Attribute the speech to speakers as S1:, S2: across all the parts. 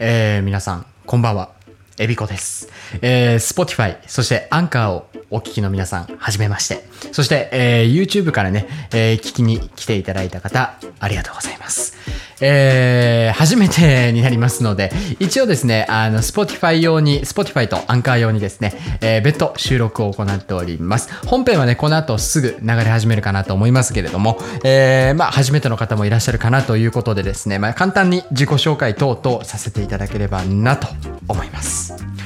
S1: えー、皆さん、こんばんは。エビコです。えー、Spotify、そしてアンカーをお聞きの皆さん、はじめまして。そして、えー、YouTube からね、えー、聞きに来ていただいた方、ありがとうございます。えー、初めてになりますので、一応ですね、あの、Spotify 用に、Spotify とアンカー用にですね、えー、別途収録を行っております。本編はね、この後すぐ流れ始めるかなと思いますけれども、えー、まあ、初めての方もいらっしゃるかなということでですね、まあ、簡単に自己紹介等々させていただければなと思います。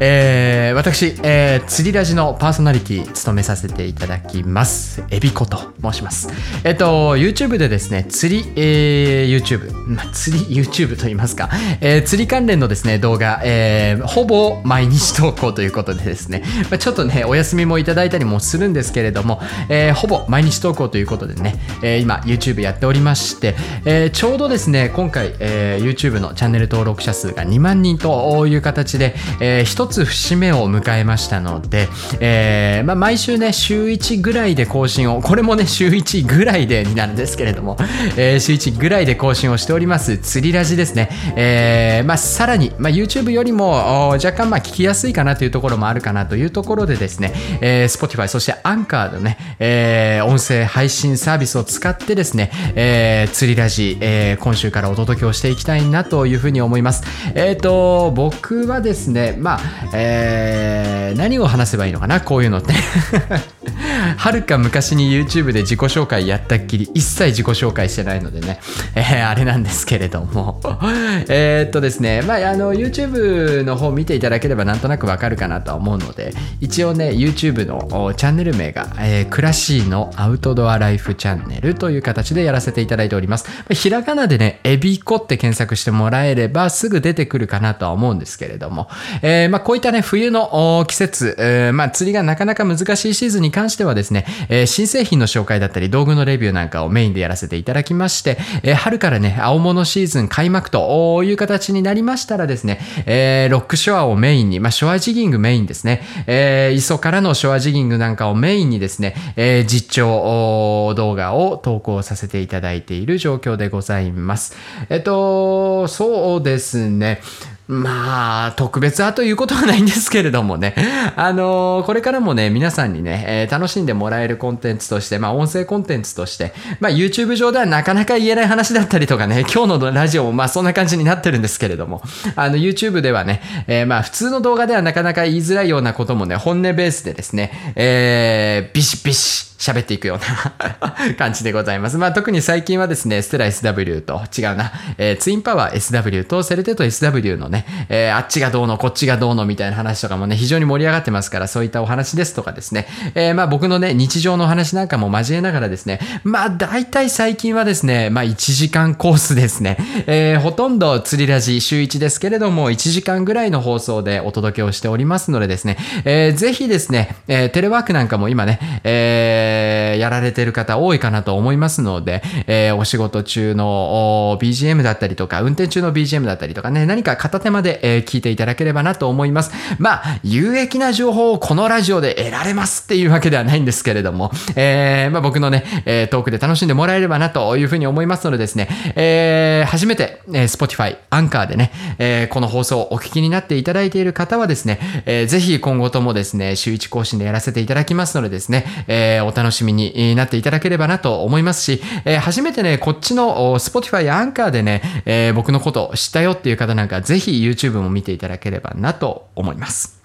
S1: えー、私、えー、釣りラジのパーソナリティ務めさせていただきます。エビコと申します。えっ、と、YouTube でですね、釣り、えー、YouTube、まあ、釣り YouTube と言いますか、えー、釣り関連のですね、動画、えー、ほぼ毎日投稿ということでですね、まあ、ちょっとね、お休みもいただいたりもするんですけれども、えー、ほぼ毎日投稿ということでね、えー、今 YouTube やっておりまして、えー、ちょうどですね、今回、えー、YouTube のチャンネル登録者数が2万人という形で、えー、一つつ節目を迎えましたので、えー、まあ、毎週ね、週1ぐらいで更新を、これもね、週1ぐらいでになるんですけれども、えー、週1ぐらいで更新をしております、釣りラジですね。えー、まあ、さらに、まあ、YouTube よりも若干まあ聞きやすいかなというところもあるかなというところでですね、えー、Spotify、そして Anchor のね、えー、音声配信サービスを使ってですね、えー、釣りラジ、えー、今週からお届けをしていきたいなというふうに思います。えっ、ー、と、僕はですね、まあ、えー、何を話せばいいのかなこういうのって。はるか昔に YouTube で自己紹介やったっきり一切自己紹介してないのでね、えー、あれなんですけれども。えっとですね、まあ、あの YouTube の方見ていただければなんとなくわかるかなとは思うので一応ね YouTube のチャンネル名が、えー、クラシーのアウトドアライフチャンネルという形でやらせていただいております。ひらがなでねエビコって検索してもらえればすぐ出てくるかなとは思うんですけれども、えー、まあ、こういったね冬の季節、えー、まあ、釣りがなかなか難しいシーズンに関してはですね、えー、新製品の紹介だったり道具のレビューなんかをメインでやらせていただきまして、えー、春からね、青物シーズン開幕という形になりましたらですね、えー、ロックショアをメインに、まあ、ショアジギングメインですね、えー、磯からのショアジギングなんかをメインにですね、えー、実況動画を投稿させていただいている状況でございます。えっと、そうですね。まあ、特別はということはないんですけれどもね。あのー、これからもね、皆さんにね、えー、楽しんでもらえるコンテンツとして、まあ、音声コンテンツとして、まあ、YouTube 上ではなかなか言えない話だったりとかね、今日のラジオもまあ、そんな感じになってるんですけれども、あの、YouTube ではね、えー、まあ、普通の動画ではなかなか言いづらいようなこともね、本音ベースでですね、えー、ビシビシ、喋っていくような 感じでございます。まあ特に最近はですね、ステラ SW と違うな、えー、ツインパワー SW とセルテット SW のね、えー、あっちがどうのこっちがどうのみたいな話とかもね、非常に盛り上がってますから、そういったお話ですとかですね、えー、まあ僕のね、日常の話なんかも交えながらですね、まあ大体最近はですね、まあ1時間コースですね、えー、ほとんど釣りラジ週1ですけれども、1時間ぐらいの放送でお届けをしておりますのでですね、えー、ぜひですね、えー、テレワークなんかも今ね、えーえー、やられてる方多いかなと思いますので、えー、お仕事中の BGM だったりとか、運転中の BGM だったりとかね、何か片手間で、えー、聞いていただければなと思います。まあ、有益な情報をこのラジオで得られますっていうわけではないんですけれども、えー、まあ僕のね、えー、トークで楽しんでもらえればなというふうに思いますのでですね、えー、初めて、えー、Spotify、アンカーでね、えー、この放送をお聞きになっていただいている方はですね、えー、ぜひ今後ともですね、週1更新でやらせていただきますのでですね、えー、お楽しみになっていただければなと思いますし、えー、初めてね、こっちの Spotify やアンカーでね、えー、僕のことを知ったよっていう方なんか、ぜひ YouTube も見ていただければなと思います。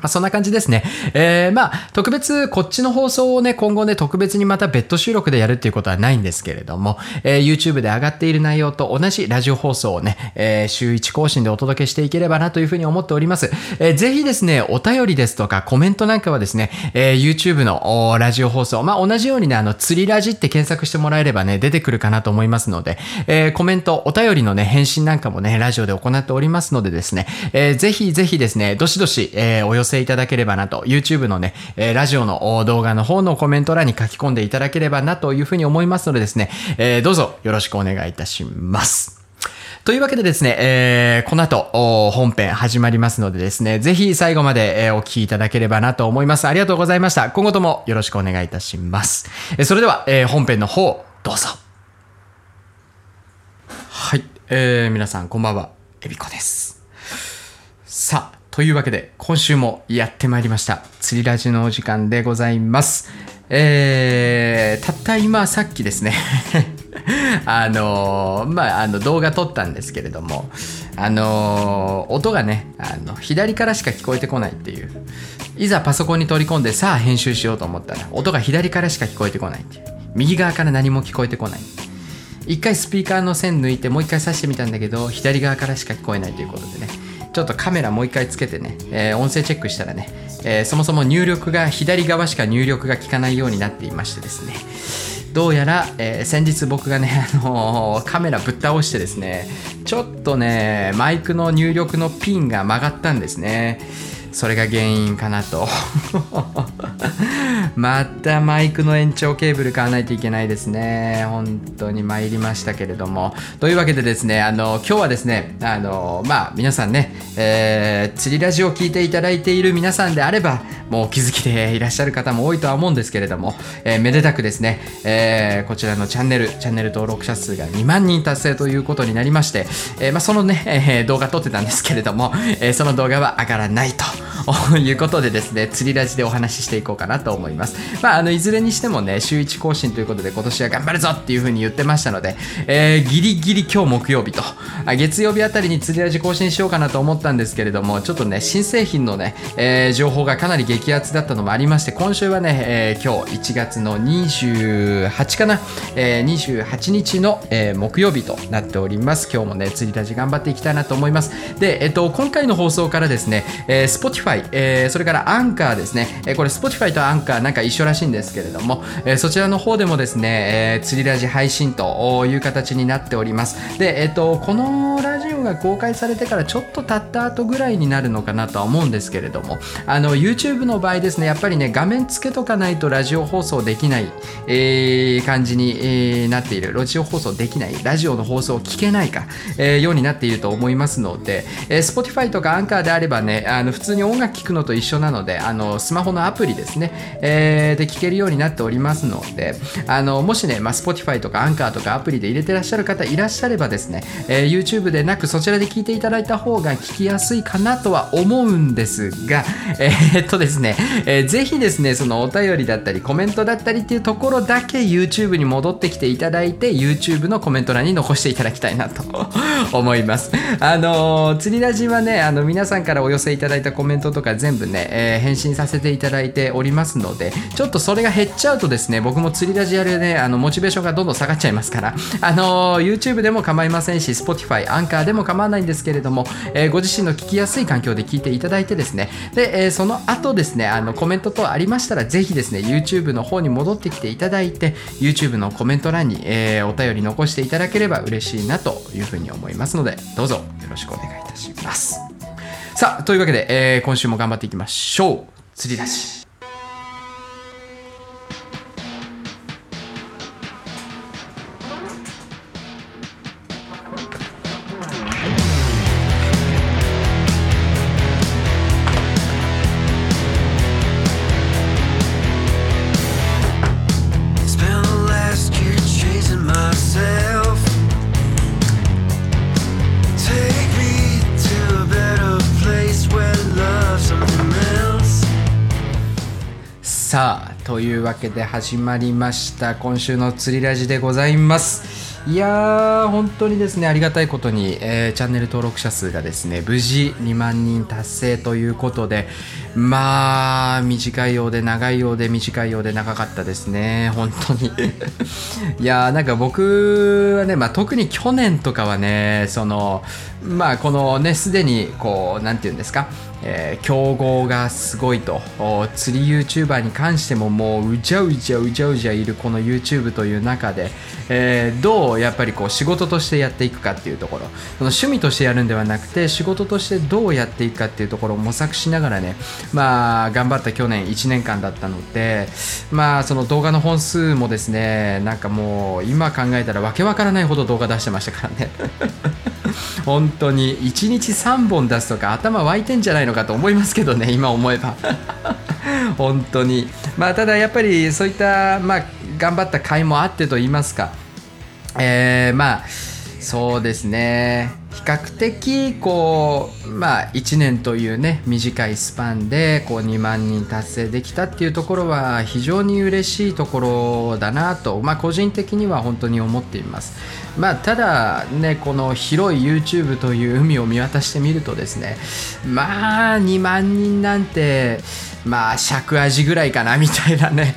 S1: まあ、そんな感じですね。えー、まあ、特別、こっちの放送をね、今後ね、特別にまた別途収録でやるっていうことはないんですけれども、えー、YouTube で上がっている内容と同じラジオ放送をね、えー、週1更新でお届けしていければなというふうに思っております。えー、ぜひですね、お便りですとかコメントなんかはですね、えー、YouTube のラジオ放送、まあ、同じようにね、あの、釣りラジって検索してもらえればね、出てくるかなと思いますので、えー、コメント、お便りのね、返信なんかもね、ラジオで行っておりますのでですね、えー、ぜひぜひですね、どしどし、えー、お寄せいただければなと、YouTube のね、えー、ラジオの動画の方のコメント欄に書き込んでいただければなというふうに思いますのでですね、えー、どうぞよろしくお願いいたします。というわけでですね、えー、この後、本編始まりますのでですね、ぜひ最後まで、えー、お聞きいただければなと思います。ありがとうございました。今後ともよろしくお願いいたします。えー、それでは、えー、本編の方、どうぞ。はい、えー、皆さんこんばんは。エビコです。さあ、というわけで、今週もやってまいりました。釣りラジのお時間でございます。えー、たった今、さっきですね、あのーまあ、あの動画撮ったんですけれども、あのー音がねあの、左からしか聞こえてこないっていう。いざパソコンに取り込んで、さあ編集しようと思ったら、音が左からしか聞こえてこないっていう。右側から何も聞こえてこない。一回スピーカーの線抜いてもう一回挿してみたんだけど左側からしか聞こえないということでねちょっとカメラもう一回つけてね、えー音声チェックしたらね、えーそもそも入力が左側しか入力が効かないようになっていましてですね。どうやら、えー先日僕がね、あのーカメラぶっ倒してですねちょっとねマイクの入力のピンが曲がったんですね。それが原因かなと。またマイクの延長ケーブル買わないといけないですね。本当に参りましたけれども。というわけでですねあの今日はですねあのまあ皆さんね、えー釣りラジオを聞いていただいている皆さんであればもうお気づきでいらっしゃる方も多いとは思うんですけれども、えーめでたくですね、えーこちらのチャンネルチャンネル登録者数が2万人達成ということになりまして、えーまあ、そのね、えー動画撮ってたんですけれども、えーその動画は上がらないと。ということでですね釣りラジでお話ししていこうかなと思います、まあ、あのいずれにしてもね週1更新ということで今年は頑張るぞっていうふうに言ってましたので、えーギリギリ今日木曜日とあ月曜日あたりに釣りラジ更新しようかなと思ったんですけれどもちょっとね新製品のね、えー情報がかなり激アツだったのもありまして今週はね、えー今日1月の28かな、えー28日の、えー木曜日となっております。今日もね釣りラジ頑張っていきたいなと思います。で、えっと、今回の放送からですね、えー Spotify、えーそれからアンカーですね、えーこれ Spotify とアンカーなんか一緒らしいんですけれども、えーそちらの方でもですね、えー釣りラジ配信という形になっております。で、えっと、このラジオが公開されてからちょっと経った後ぐらいになるのかなとは思うんですけれどもあの YouTube の場合ですねやっぱりね画面つけとかないとラジオ放送できない、えー感じに、えーなっている。ラジオ放送できない。ラジオの放送を聞けないか、えーようになっていると思いますので、えー Spotify とかアンカーであればねあの普通に音楽聴くのと一緒なのであのスマホのアプリですね、えーで聴けるようになっておりますのであのもしね、まあ、Spotify とかアンカーとかアプリで入れてらっしゃる方いらっしゃればですね、えー YouTube でなくそちらで聞いていただいた方が聞きやすいかなとは思うんですが、えーっとですね、えーぜひですねそのお便りだったりコメントだったりっていうところだけ YouTube に戻ってきていただいて YouTube のコメント欄に残していただきたいなと思います。あのー釣りラジはねあの皆さんからお寄せいただいたコメントメントとか全部ね、えー返信させていただいておりますのでちょっとそれが減っちゃうとですね僕も釣りラジやるねあのモチベーションがどんどん下がっちゃいますからあの YouTube でも構いませんし Spotify アンカーでも構わないんですけれども、えーご自身の聞きやすい環境で聞いていただいてですねで、えーその後ですねあのコメント等ありましたらぜひですね YouTube の方に戻ってきていただいて YouTube のコメント欄に、えーお便り残していただければ嬉しいなというふうに思いますのでどうぞよろしくお願いいたします。さあというわけで、えー今週も頑張っていきましょう。釣り出し。わけで始まりました。今週の釣りラジでございます。いやー本当にですねありがたいことに、えーチャンネル登録者数がですね無事2万人達成ということでまあ短いようで長いようで短いようで長かったですね。本当に。いやーなんか僕はね、まあ、特に去年とかはねそのまあこのねすでにこうなんて言うんですかえー競合がすごいと。釣り YouTuber に関してももううじゃうじゃうじゃうじゃいるこの YouTube という中で、えーどうやっぱりこう仕事としてやっていくかっていうところ。その趣味としてやるんではなくて仕事としてどうやっていくかっていうところを模索しながらねまあ頑張った去年1年間だったのでまあその動画の本数もですねなんかもう今考えたらわけわからないほど動画出してましたからね。本 当に1日3本出すとか頭沸いてんじゃないのかと思いますけどね 今思えば。本当に。まあただやっぱりそういったまあ頑張った甲斐もあってと言いますか。えーまあそうですね。比較的こうまあ1年というね短いスパンでこう2万人達成できたっていうところは非常に嬉しいところだなとまあ個人的には本当に思っています。まあただねこの広い YouTube という海を見渡してみるとですねまあ2万人なんてまあ尺味ぐらいかなみたいなね。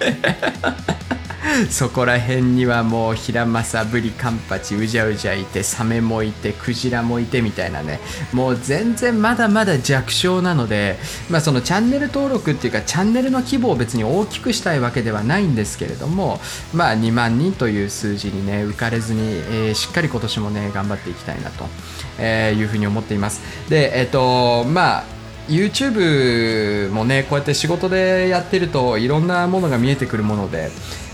S1: そこら辺にはもうヒラマサブリカンパチうじゃうじゃいてサメもいてクジラもいてみたいなね。もう全然まだまだ弱小なのでまあそのチャンネル登録っていうかチャンネルの規模を別に大きくしたいわけではないんですけれどもまあ2万人という数字にね浮かれずに、えーしっかり今年もね頑張っていきたいなと、えーいうふうに思っています。でえっ、とまあ YouTube もねこうやって仕事でやってるといろんなものが見えてくるもので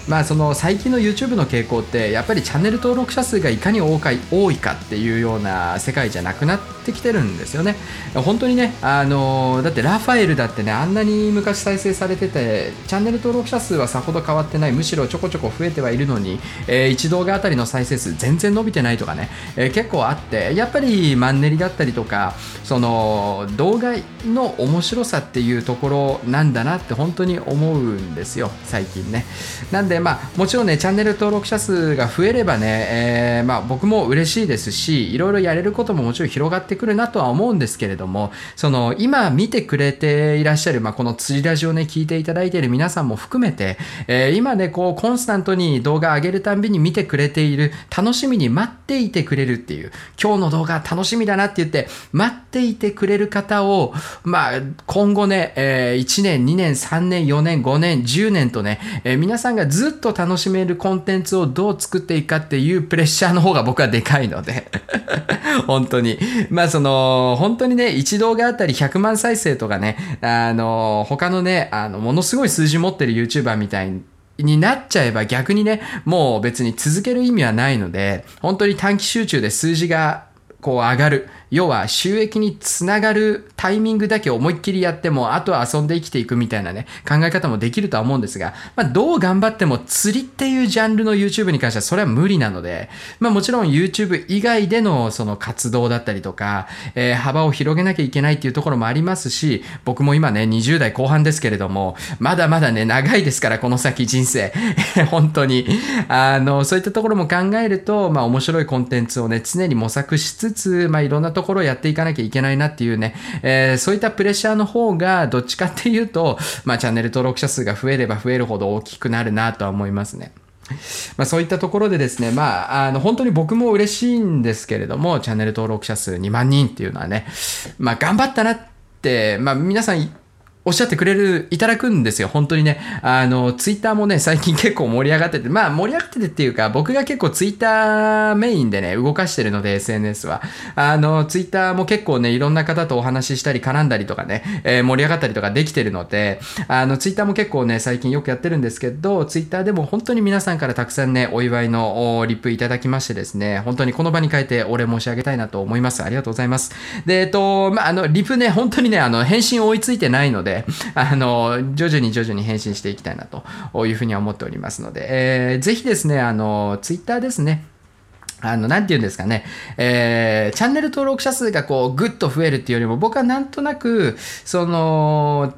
S1: まあその最近の YouTube の傾向ってやっぱりチャンネル登録者数がいかに多いかっていうような世界じゃなくなってきてるんですよね。本当にねあのだってラファエルだってねあんなに昔再生されててチャンネル登録者数はさほど変わってないむしろちょこちょこ増えてはいるのに、えー1動画あたりの再生数全然伸びてないとかね、えー結構あってやっぱりマンネリだったりとかその動画の面白さっていうところなんだなって本当に思うんですよ最近ね。なんででまあもちろんねチャンネル登録者数が増えればね、えーまあ、僕も嬉しいですしいろいろやれることももちろん広がってくるなとは思うんですけれどもその今見てくれていらっしゃる、まあ、この釣りラジオね聞いていただいている皆さんも含めて、えー今ねこうコンスタントに動画上げるたんびに見てくれている楽しみに待っていてくれるっていう今日の動画楽しみだなって言って待っていてくれる方をまあ今後ね、え1年2年3年4年5年10年とね、えー皆さんがずずっと楽しめるコンテンツをどう作っていくかっていうプレッシャーの方が僕はでかいので 本当にまあその本当にね一動画あたり100万再生とかねあの他のねあのものすごい数字持ってる YouTuber みたいにになっちゃえば逆にね、もう別に続ける意味はないので、本当に短期集中で数字がこう上がる。要は収益につながるタイミングだけ思いっきりやっても、あとは遊んで生きていくみたいなね、考え方もできるとは思うんですが、まあどう頑張っても釣りっていうジャンルの YouTube に関してはそれは無理なので、まあもちろん YouTube 以外でのその活動だったりとか、えー幅を広げなきゃいけないっていうところもありますし、僕も今ね、20代後半ですけれども、まだまだね、長いですから、この先人生。本当に。あの、そういったところも考えると、まあ面白いコンテンツをね、常に模索しつつ、まあいろんなところをやっていかなきゃいけないなっていうね、えーそういったプレッシャーの方が、どっちかっていうと、まあチャンネル登録者数が増えれば増えるほど大きくなるなとは思いますね。まあ、そういったところでですね、まあ、あの、本当に僕も嬉しいんですけれども、チャンネル登録者数2万人っていうのはね、まあ、頑張ったなって、まあ、皆さんおっしゃってくれる、いただくんですよ。本当にね。あの、ツイッターもね、最近結構盛り上がってて、まあ盛り上がっててっていうか、僕が結構ツイッターメインでね、動かしてるので、SNS は。あの、ツイッターも結構ね、いろんな方とお話ししたり、絡んだりとかね、えー盛り上がったりとかできてるので、あの、ツイッターも結構ね、最近よくやってるんですけど、ツイッターでも本当に皆さんからたくさんね、お祝いのリップいただきましてですね、本当にこの場に変えてお礼申し上げたいなと思います。ありがとうございます。で、えっと、まあ、あの、リプね、本当にね、あの、返信追いついてないので、あの、徐々に徐々に変身していきたいなというふうには思っておりますので、えーぜひですね、あの、ツイッターですね、あの、なんて言うんですかね、えーチャンネル登録者数がこう、ぐっと増えるっていうよりも、僕はなんとなく、その、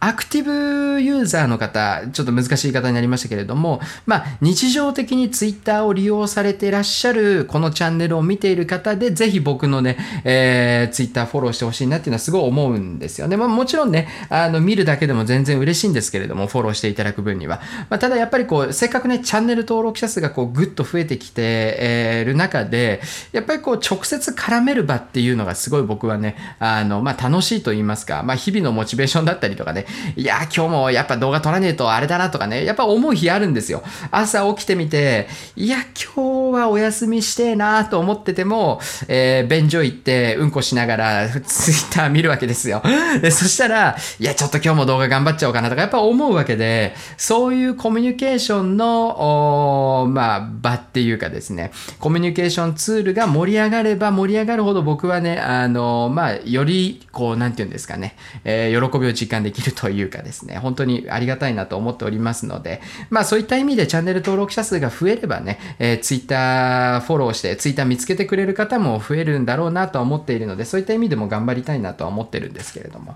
S1: アクティブユーザーの方、ちょっと難しい言い方になりましたけれども、まあ、日常的にツイッターを利用されていらっしゃる、このチャンネルを見ている方で、ぜひ僕のね、えー、ツイッターフォローしてほしいなっていうのはすごい思うんですよね。まあ、もちろんね、あの、見るだけでも全然嬉しいんですけれども、フォローしていただく分には。まあ、ただやっぱりこう、せっかくね、チャンネル登録者数がこう、ぐっと増えてきて、えーる中で、やっぱりこう、直接絡める場っていうのがすごい僕はね、あの、まあ、楽しいと言いますか、まあ、日々のモチベーションだったりとかね、いや、今日もやっぱ動画撮らねえとあれだなとかね、やっぱ思う日あるんですよ。朝起きてみて、いや、今日はお休みしてえなと思ってても、えー、便所行ってうんこしながらツイッター見るわけですよ。でそしたら、いや、ちょっと今日も動画頑張っちゃおうかなとか、やっぱ思うわけで、そういうコミュニケーションの、おまあ、場っていうかですね、コミュニケーションツールが盛り上がれば盛り上がるほど僕はね、あの、まあ、より、こう、なんていうんですかね、えー喜びを実感できるというかですね、本当にありがたいなと思っておりますので、まあそういった意味でチャンネル登録者数が増えればね、えー、Twitter フォローして、ツイッター見つけてくれる方も増えるんだろうなとは思っているので、そういった意味でも頑張りたいなとは思ってるんですけれども、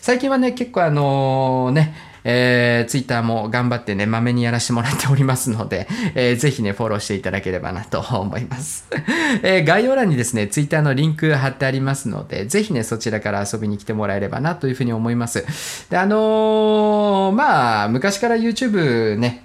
S1: 最近はね、結構あのね、えー、ツイッターも頑張ってね、まめにやらせてもらっておりますので、えー、ぜひね、フォローしていただければなと思います。えー、概要欄にですね、ツイッターのリンク貼ってありますので、ぜひね、そちらから遊びに来てもらえればなというふうに思います。で、あのー、まあ、昔から YouTube ね、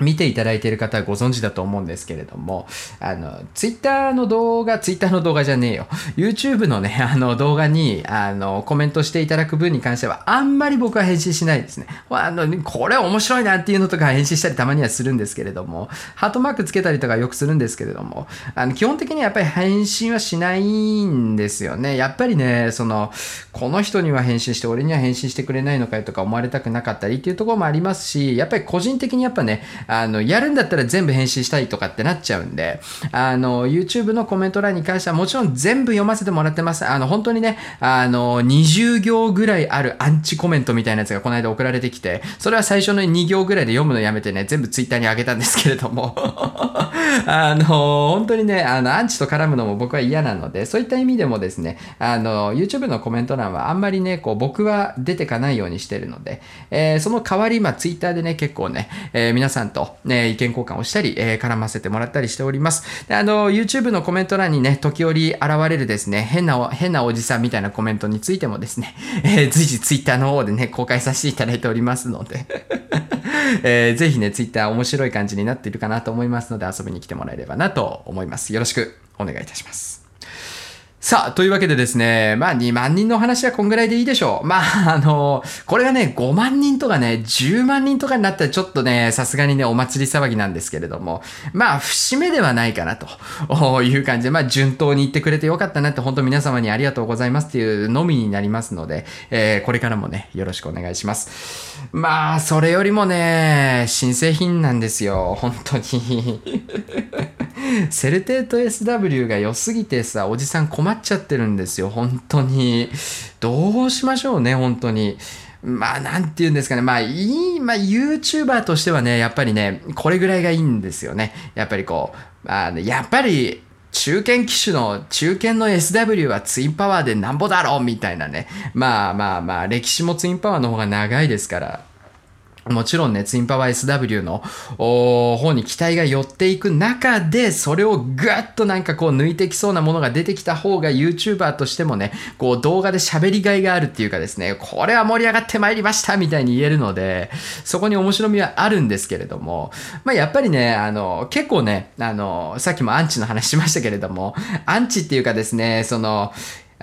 S1: 見ていただいている方はご存知だと思うんですけれども、あの、ツイッターの動画、ツイッターの動画じゃねえよ。YouTube のね、あの動画に、あの、コメントしていただく分に関しては、あんまり僕は返信しないですね。あの、これ面白いなっていうのとか返信したりたまにはするんですけれども、ハートマークつけたりとかよくするんですけれども、あの、基本的にはやっぱり返信はしないんですよね。やっぱりね、その、この人には返信して、俺には返信してくれないのかよとか思われたくなかったりっていうところもありますし、やっぱり個人的にやっぱね、あの、やるんだったら全部返信したいとかってなっちゃうんで、あの、YouTube のコメント欄に関してはもちろん全部読ませてもらってます。あの、本当にね、あの、20行ぐらいあるアンチコメントみたいなやつがこの間送られてきて、それは最初の2行ぐらいで読むのやめてね、全部 Twitter に上げたんですけれども、あの、本当にね、あの、アンチと絡むのも僕は嫌なので、そういった意味でもですね、あの、YouTube のコメント欄はあんまりね、こう、僕は出てかないようにしてるので、えー、その代わり、まあ、Twitter でね、結構ね、えー、皆さんと、ね、意見交換をしたり、えー、絡ませてもらったりしております。であの、YouTube のコメント欄にね、時折現れるですね、変な、変なおじさんみたいなコメントについてもですね、えー、随時 Twitter の方でね、公開させていただいておりますので えー、ぜひね、Twitter 面白い感じになっているかなと思いますので、遊びに来てもらえればなと思います。よろしくお願いいたします。さあ、というわけでですね、まあ2万人の話はこんぐらいでいいでしょう。まあ、あの、これがね、5万人とかね、10万人とかになったらちょっとね、さすがにね、お祭り騒ぎなんですけれども、まあ、節目ではないかなという感じで、まあ、順当に言ってくれてよかったなって、本当皆様にありがとうございますっていうのみになりますので、えー、これからもね、よろしくお願いします。まあ、それよりもね、新製品なんですよ、本当に。セルテート SW が良すぎてさ、おじさん困っちゃってるんですよ、本当に。どうしましょうね、本当に。まあ、なんて言うんですかね。まあ、いい、まあ、YouTuber としてはね、やっぱりね、これぐらいがいいんですよね。やっぱりこう、あやっぱり、中堅機種の、中堅の SW はツインパワーでなんぼだろうみたいなね。まあまあまあ、歴史もツインパワーの方が長いですから。もちろんね、ツインパワー SW の方に期待が寄っていく中で、それをぐっとなんかこう抜いてきそうなものが出てきた方が YouTuber としてもね、こう動画で喋りがいがあるっていうかですね、これは盛り上がってまいりましたみたいに言えるので、そこに面白みはあるんですけれども、まあやっぱりね、あの、結構ね、あの、さっきもアンチの話しましたけれども、アンチっていうかですね、その、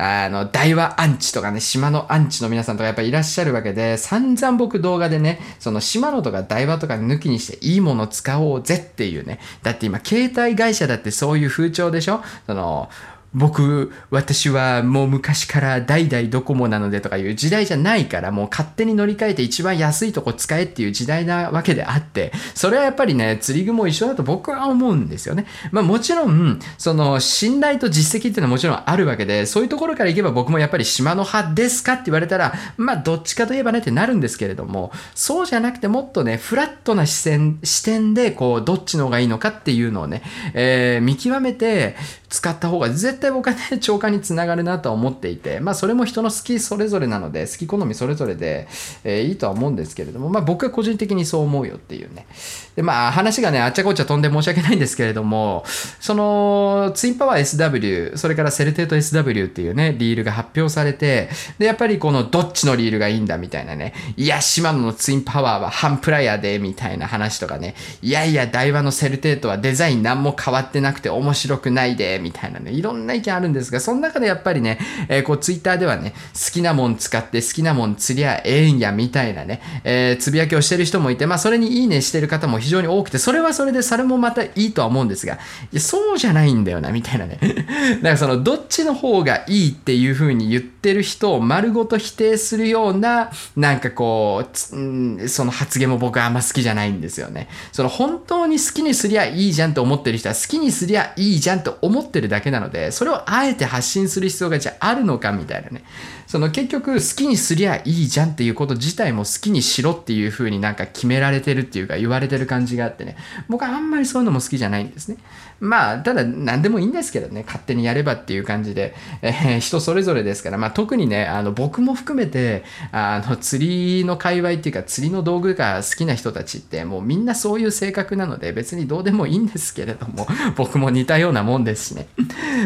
S1: あの、大和アンチとかね、島のアンチの皆さんとかやっぱいらっしゃるわけで、散々僕動画でね、その島のとか大和とか抜きにしていいもの使おうぜっていうね。だって今、携帯会社だってそういう風潮でしょ？その、僕、私はもう昔から代々ドコモなのでとかいう時代じゃないから、もう勝手に乗り換えて一番安いとこ使えっていう時代なわけであって、それはやっぱりね、釣り具も一緒だと僕は思うんですよね。まあもちろん、その信頼と実績っていうのはもちろんあるわけで、そういうところからいけば僕もやっぱり島の派ですかって言われたら、まあどっちかといえばねってなるんですけれども、そうじゃなくてもっとね、フラットな視線、視点でこう、どっちの方がいいのかっていうのをね、えー、見極めて使った方が絶対僕はね、超過につながるなとは思っていて、まあそれも人の好きそれぞれなので、好き好みそれぞれで、えー、いいとは思うんですけれども、まあ僕は個人的にそう思うよっていうね。で、まあ話がね、あっちゃこっちゃ飛んで申し訳ないんですけれども、その、ツインパワー SW、それからセルテート SW っていうね、リールが発表されて、で、やっぱりこのどっちのリールがいいんだみたいなね、いや、シマノのツインパワーはハンプライアで、みたいな話とかね、いやいや、ダイワのセルテートはデザイン何も変わってなくて面白くないで、みたいなね、いろんな意見あるんですが、その中でやっぱりね、えー、こう、ツイッターではね、好きなもん使って好きなもん釣りゃええんや、みたいなね、えー、つぶやきをしてる人もいて、まあ、それにいいねしてる方も非常に多くて、それはそれで、それもまたいいとは思うんですが、いや、そうじゃないんだよな、みたいなね。だからその、どっちの方がいいっていう風に言ってる人を丸ごと否定するような、なんかこう、うん、その発言も僕はあんま好きじゃないんですよね。その、本当に好きにすりゃいいじゃんと思ってる人は、好きにすりゃいいじゃんと思っってるだけなので、それをあえて発信する必要がじゃああるのかみたいなね。その結局好きにすりゃいいじゃんっていうこと自体も好きにしろっていう風になんか決められてるっていうか言われてる感じがあってね。僕はあんまりそういうのも好きじゃないんですね。まあ、ただ何でもいいんですけどね、勝手にやればっていう感じで、えー人それぞれですから、まあ特にね、あの僕も含めて、あの釣りの界隈っていうか釣りの道具が好きな人たちってもうみんなそういう性格なので別にどうでもいいんですけれども、僕も似たようなもんですしね。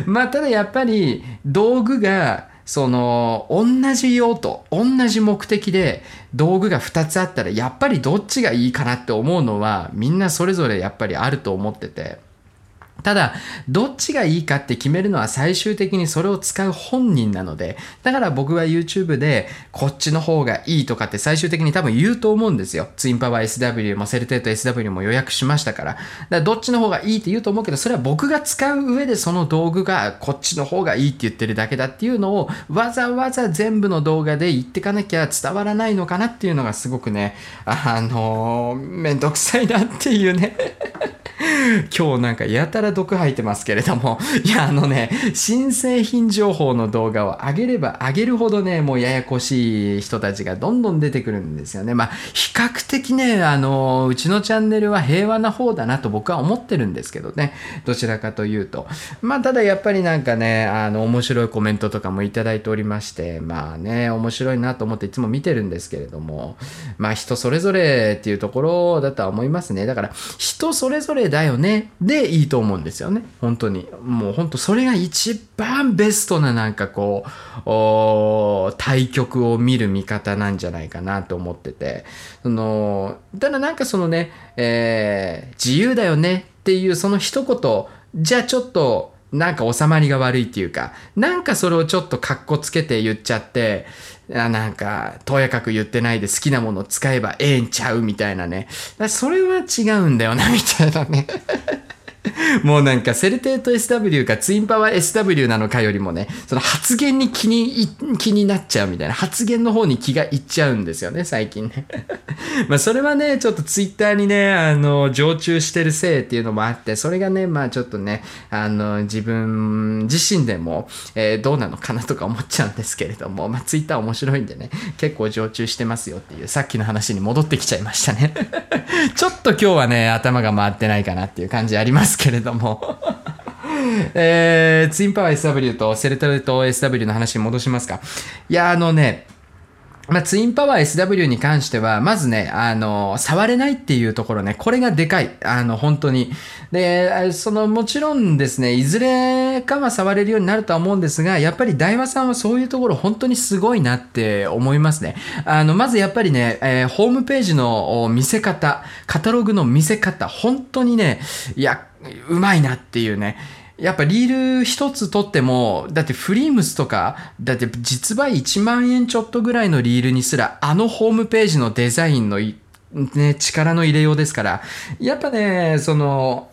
S1: まあただやっぱり道具がその同じ用途同じ目的で道具が2つあったらやっぱりどっちがいいかなって思うのはみんなそれぞれやっぱりあると思ってて。ただ、どっちがいいかって決めるのは最終的にそれを使う本人なので、だから僕は YouTube でこっちの方がいいとかって最終的に多分言うと思うんですよ。ツインパワー SW もセルテート SW も予約しましたから。だからどっちの方がいいって言うと思うけど、それは僕が使う上でその道具がこっちの方がいいって言ってるだけだっていうのをわざわざ全部の動画で言ってかなきゃ伝わらないのかなっていうのがすごくね、あのーめんどくさいなっていうね。今日なんかやたら毒吐いてますけれども、いや、あのね、新製品情報の動画を上げれば上げるほどね、もうややこしい人たちがどんどん出てくるんですよね。まあ、比較的ね、あの、うちのチャンネルは平和な方だなと僕は思ってるんですけどね、どちらかというと。まあ、ただやっぱりなんかね、あの、面白いコメントとかもいただいておりまして、まあね、面白いなと思っていつも見てるんですけれども、まあ、人それぞれっていうところだとは思いますね。だから、人それぞれだよね、でいいと思うんですよね。本当に。もう本当それが一番ベストななんかこう、対局を見る見方なんじゃないかなと思ってて。その、ただなんかそのね、えー自由だよねっていうその一言、じゃあちょっと、なんか収まりが悪いっていうか、なんかそれをちょっとカッコつけて言っちゃって、あなんか、とやかく言ってないで好きなものを使えばええんちゃうみたいなね。それは違うんだよな、みたいなね。もうなんかセルテート SW かツインパワー SW なのかよりもね、その発言に気に、気になっちゃうみたいな、発言の方に気がいっちゃうんですよね、最近ね。まあそれはね、ちょっとツイッターにね、あの、常駐してるせいっていうのもあって、それがね、まあちょっとね、あの、自分自身でも、えーどうなのかなとか思っちゃうんですけれども、まあツイッター面白いんでね、結構常駐してますよっていう、さっきの話に戻ってきちゃいましたね。ちょっと今日はね、頭が回ってないかなっていう感じありますけれども。えー、ツインパワー SW とセルタルと SW の話に戻しますか。いや、あのね、まあ、ツインパワー SW に関しては、まずね、あの、触れないっていうところね、これがでかい。あの、本当に。で、その、もちろんですね、いずれかは触れるようになるとは思うんですが、やっぱり大和さんはそういうところ本当にすごいなって思いますね。あの、まずやっぱりね、えーホームページの見せ方、カタログの見せ方、本当にね、いや、うまいなっていうね。やっぱリール一つ取っても、だってフリームスとか、だって実売1万円ちょっとぐらいのリールにすら、あのホームページのデザインのね、力の入れようですから、やっぱね、その、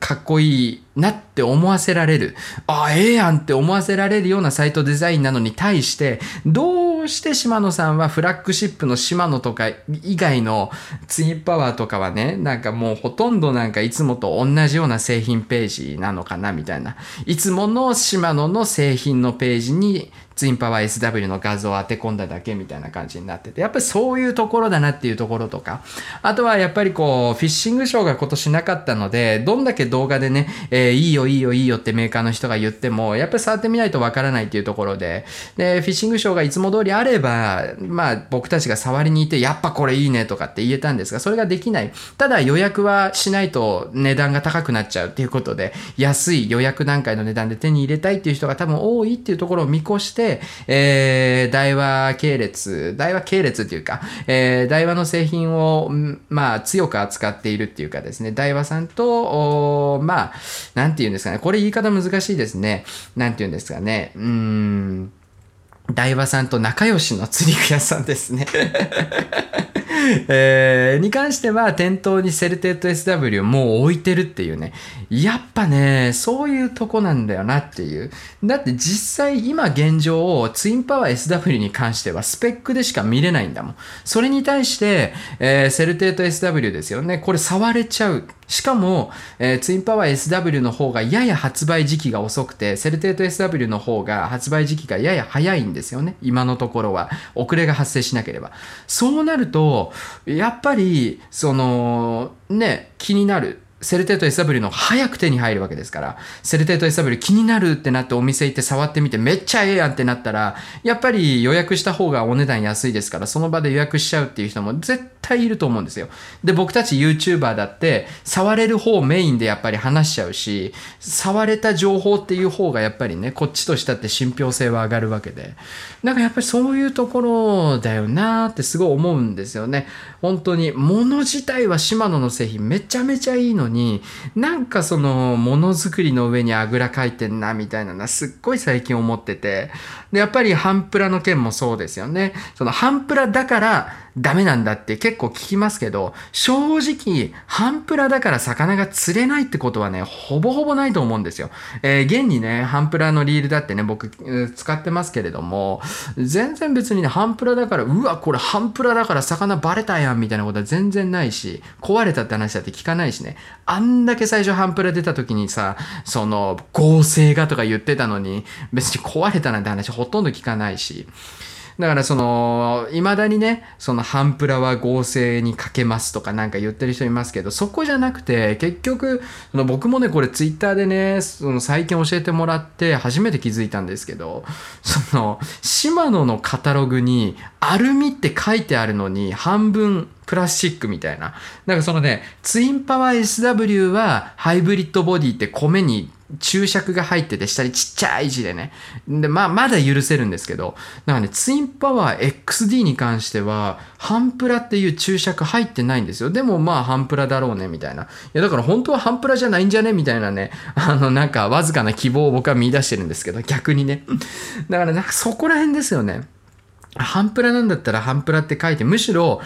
S1: かっこいいなって思わせられる。ああ、ええやんって思わせられるようなサイトデザインなのに対して、どうして島野さんはフラッグシップの島野とか以外のツインパワーとかはね、なんかもうほとんどなんかいつもと同じような製品ページなのかなみたいな。いつもの島野の製品のページにツインパワー SW の画像を当て込んだだけみたいな感じになってて、やっぱりそういうところだなっていうところとか、あとはやっぱりこう、フィッシングショーが今年なかったので、どんだけ動画でね、えいいよいいよいいよってメーカーの人が言っても、やっぱり触ってみないとわからないっていうところで、で、フィッシングショーがいつも通りあれば、まあ僕たちが触りに行って、やっぱこれいいねとかって言えたんですが、それができない。ただ予約はしないと値段が高くなっちゃうっていうことで、安い予約段階の値段で手に入れたいっていう人が多分多いっていうところを見越して、えー、大和系列、大和系列っていうか、えー、ダイワの製品を、まあ強く扱っているっていうかですね、ダイワさんと、まあ、なんて言うんですかね、これ言い方難しいですね。なんて言うんですかね、うーん、ダイワさんと仲良しの釣り具屋さんですね。えーに関しては店頭にセルテッド SW をもう置いてるっていうね。やっぱね、そういうとこなんだよなっていう。だって実際今現状をツインパワー SW に関してはスペックでしか見れないんだもん。それに対して、えーセルテッド SW ですよね。これ触れちゃう。しかも、えーツインパワー SW の方がやや発売時期が遅くて、セルテート SW の方が発売時期がやや早いんですよね。今のところは。遅れが発生しなければ。そうなると、やっぱり、その、ね、気になる。セルテート SW の早く手に入るわけですから、セルテート SW 気になるってなってお店行って触ってみてめっちゃええやんってなったら、やっぱり予約した方がお値段安いですから、その場で予約しちゃうっていう人も絶対いると思うんですよ。で、僕たち YouTuber だって、触れる方メインでやっぱり話しちゃうし、触れた情報っていう方がやっぱりね、こっちとしたって信憑性は上がるわけで。なんかやっぱりそういうところだよなーってすごい思うんですよね。本当に、物自体はシマノの製品めちゃめちゃいいのに、になんかその、ものづくりの上にあぐらかいてんな、みたいなのはすっごい最近思ってて。で、やっぱりハンプラの件もそうですよね。そのハンプラだからダメなんだって結構聞きますけど、正直、ハンプラだから魚が釣れないってことはね、ほぼほぼないと思うんですよ。えー現にね、ハンプラのリールだってね、僕、使ってますけれども、全然別にね、ハンプラだから、うわ、これハンプラだから魚バレたやんみたいなことは全然ないし、壊れたって話だって聞かないしね。あんだけ最初ハンプラ出た時にさ、その、合成がとか言ってたのに、別に壊れたなんて話ほとんど聞かないし。だからその、未だにね、そのハンプラは合成にかけますとかなんか言ってる人いますけど、そこじゃなくて、結局、その僕もね、これツイッターでね、その最近教えてもらって初めて気づいたんですけど、その、シマノのカタログにアルミって書いてあるのに半分プラスチックみたいな。なんかそのね、ツインパワー SW はハイブリッドボディって米に注釈が入ってて、下にちっちゃい字でね。で、まあ、まだ許せるんですけど、なんかね、ツインパワー XD に関しては、ハンプラっていう注釈入ってないんですよ。でもまあ、ハンプラだろうね、みたいな。いや、だから本当はハンプラじゃないんじゃね？みたいなね、あの、なんか、わずかな希望を僕は見出してるんですけど、逆にね。だから、なんかそこら辺ですよね。ハンプラなんだったらハンプラって書いて、むしろ、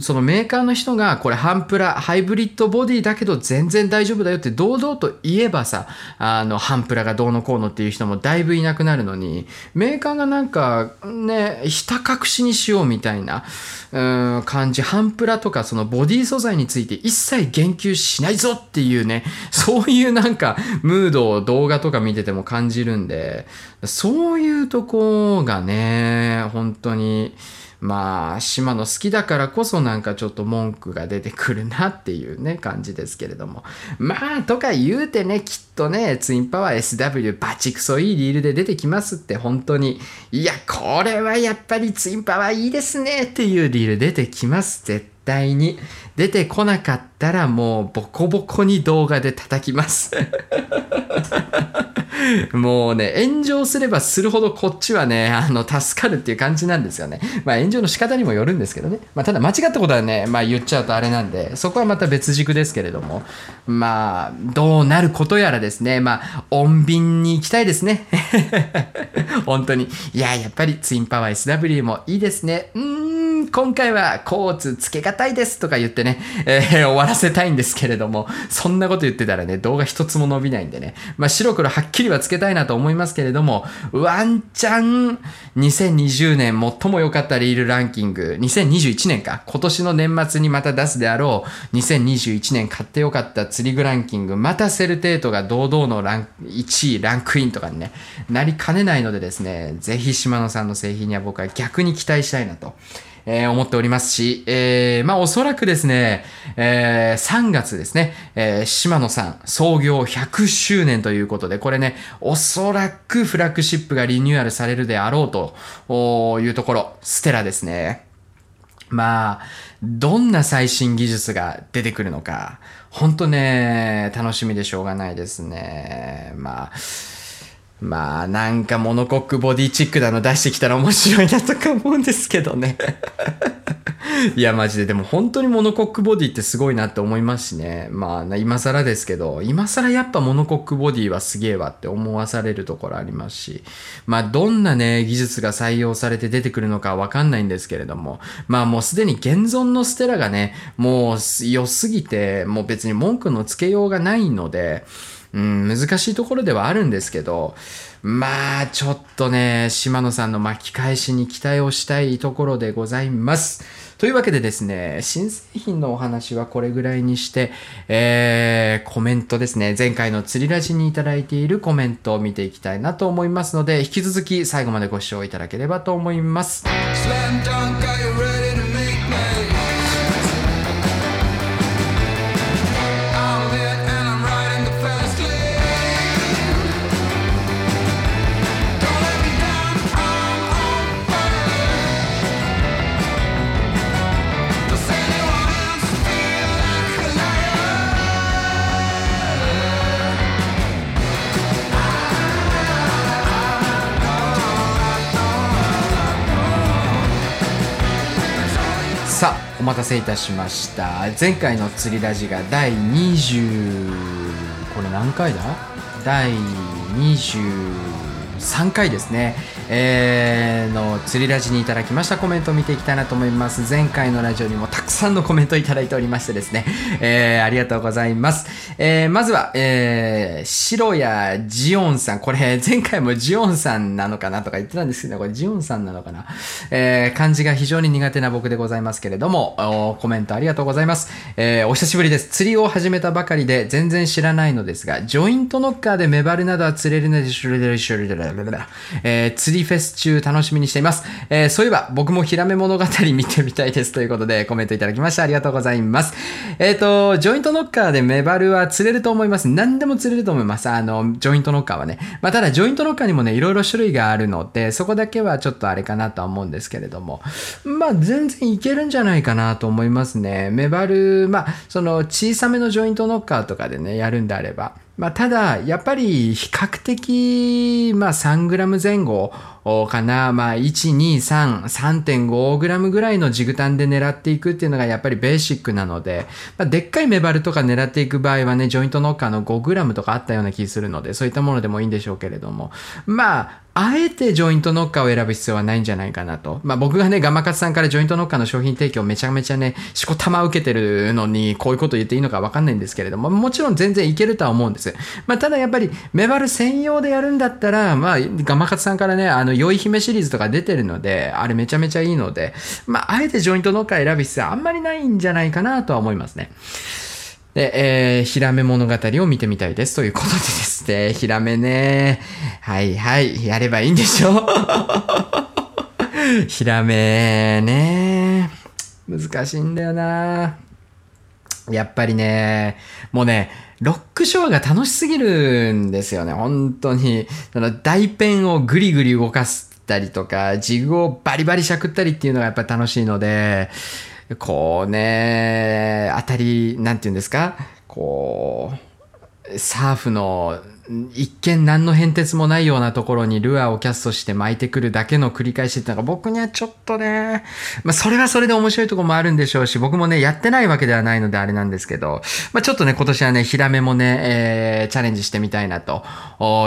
S1: そのメーカーの人が、これハンプラ、ハイブリッドボディだけど全然大丈夫だよって堂々と言えばさ、あの、ハンプラがどうのこうのっていう人もだいぶいなくなるのに、メーカーがなんか、ね、ひた隠しにしようみたいな、うん、感じ、ハンプラとかそのボディ素材について一切言及しないぞっていうね、そういうなんか、ムードを動画とか見てても感じるんで、そういうとこがね、本当に、まあ、島の好きだからこそなんかちょっと文句が出てくるなっていうね、感じですけれども。まあ、とか言うてね、きっとね、ツインパワー SW バチクソいいリールで出てきますって本当に、いや、これはやっぱりツインパワーいいですねっていうリール出てきます、絶対に。出てこなかったらもうボコボコに動画で叩きます。もうね、炎上すればするほどこっちはね、あの、助かるっていう感じなんですよね。まあ炎上の仕方にもよるんですけどね。まあただ間違ったことはね、まあ言っちゃうとあれなんで、そこはまた別軸ですけれども、まあ、どうなることやらですね、まあ、穏便に行きたいですね。本当に。いや、やっぱりツインパワー SW もいいですね。うー今回はコーツつけがたいですとか言ってね、えー終わらせたいんですけれども、そんなこと言ってたらね、動画一つも伸びないんでね、まあ白黒はっきりはつけたいなと思いますけれども、ワンチャン2020年最も良かったリールランキング、2021年か、今年の年末にまた出すであろう、2021年買って良かった釣り具ランキング、またセルテートが堂々のラン1位、ランクインとかにね、なりかねないのでですね、ぜひシマノさんの製品には僕は逆に期待したいなと。えー思っておりますし、えーまあおそらくですね、えー3月ですね、えーシマノさん創業100周年ということで、これね、おそらくフラッグシップがリニューアルされるであろうというところ、ステラですね。まあ、どんな最新技術が出てくるのか、ほんとね、楽しみでしょうがないですね。まあ、まあ、なんかモノコックボディチックなの出してきたら面白いなとか思うんですけどね。いや、マジで。でも本当にモノコックボディってすごいなって思いますしね。まあ、今更ですけど、今更やっぱモノコックボディはすげえわって思わされるところありますし、まあ、どんなね、技術が採用されて出てくるのかわかんないんですけれども、まあもうすでに現存のステラがね、もう良すぎて、もう別に文句のつけようがないので、うん、難しいところではあるんですけど、まあ、ちょっとね、島野さんの巻き返しに期待をしたいところでございます。というわけでですね、新製品のお話はこれぐらいにして、えー、コメントですね、前回の釣りラジにいただいているコメントを見ていきたいなと思いますので、引き続き最後までご視聴いただければと思います。待たせいたしました。前回の釣りラジが第20これ何回だ？第23回ですね。えーの釣りラジにいただきました。コメントを見ていきたいなと思います。前回のラジオにもたくさんのコメントいただいておりましてですね、えーありがとうございます、えーまずは、えー、白谷ジオンさん。これ前回もジオンさんなのかなとか言ってたんですけどこれジオンさんなのかな、えー漢字が非常に苦手な僕でございますけれどもおコメントありがとうございます、えーお久しぶりです。釣りを始めたばかりで全然知らないのですがジョイントノッカーでメバルなどは釣れるのでしょえー釣りフェス中楽しみにしています、えーそういえば僕もヒラメ物語見てみたいですということでコメントいただきました。ありがとうございます。えっ、とジョイントノッカーでメバルは釣れると思います。何でも釣れると思います。あのジョイントノッカーはね。まあただジョイントノッカーにもねいろいろ種類があるのでそこだけはちょっとあれかなとは思うんですけれども。まあ全然いけるんじゃないかなと思いますね。メバルまあその小さめのジョイントノッカーとかでねやるんであれば。まあ、ただ、やっぱり比較的、まあ、3グラム前後かな、まあ、1、2、3、3.5グラムぐらいのジグタンで狙っていくっていうのがやっぱりベーシックなので、まあ、でっかいメバルとか狙っていく場合はね、ジョイントノッカーの5グラムとかあったような気するので、そういったものでもいいんでしょうけれども、まあ、あえてジョイントノッカーを選ぶ必要はないんじゃないかなと。まあ僕がね、ガマカツさんからジョイントノッカーの商品提供めちゃめちゃね、しこたま受けてるのに、こういうこと言っていいのかわかんないんですけれども、もちろん全然いけるとは思うんです。まあただやっぱり、メバル専用でやるんだったら、まあガマカツさんからね、あの、酔い姫シリーズとか出てるので、あれめちゃめちゃいいので、まああえてジョイントノッカー選ぶ必要はあんまりないんじゃないかなとは思いますね。で、えー、ヒラメ物語を見てみたいです。ということでですね、ヒラメね、はいはい、やればいいんでしょう。ヒラメね、難しいんだよな。やっぱりね、もうね、ロックショアが楽しすぎるんですよね、本当に。その大ペンをぐりぐり動かしたりとか、ジグをバリバリしゃくったりっていうのがやっぱり楽しいので、こうね、当たり、なんていうんですか、こう、サーフの一見何の変哲もないようなところにルアーをキャストして巻いてくるだけの繰り返しっていうのが僕にはちょっとね、まあそれはそれで面白いとこもあるんでしょうし、僕もね、やってないわけではないのであれなんですけど、まあちょっとね、今年はね、ヒラメもね、えーチャレンジしてみたいなと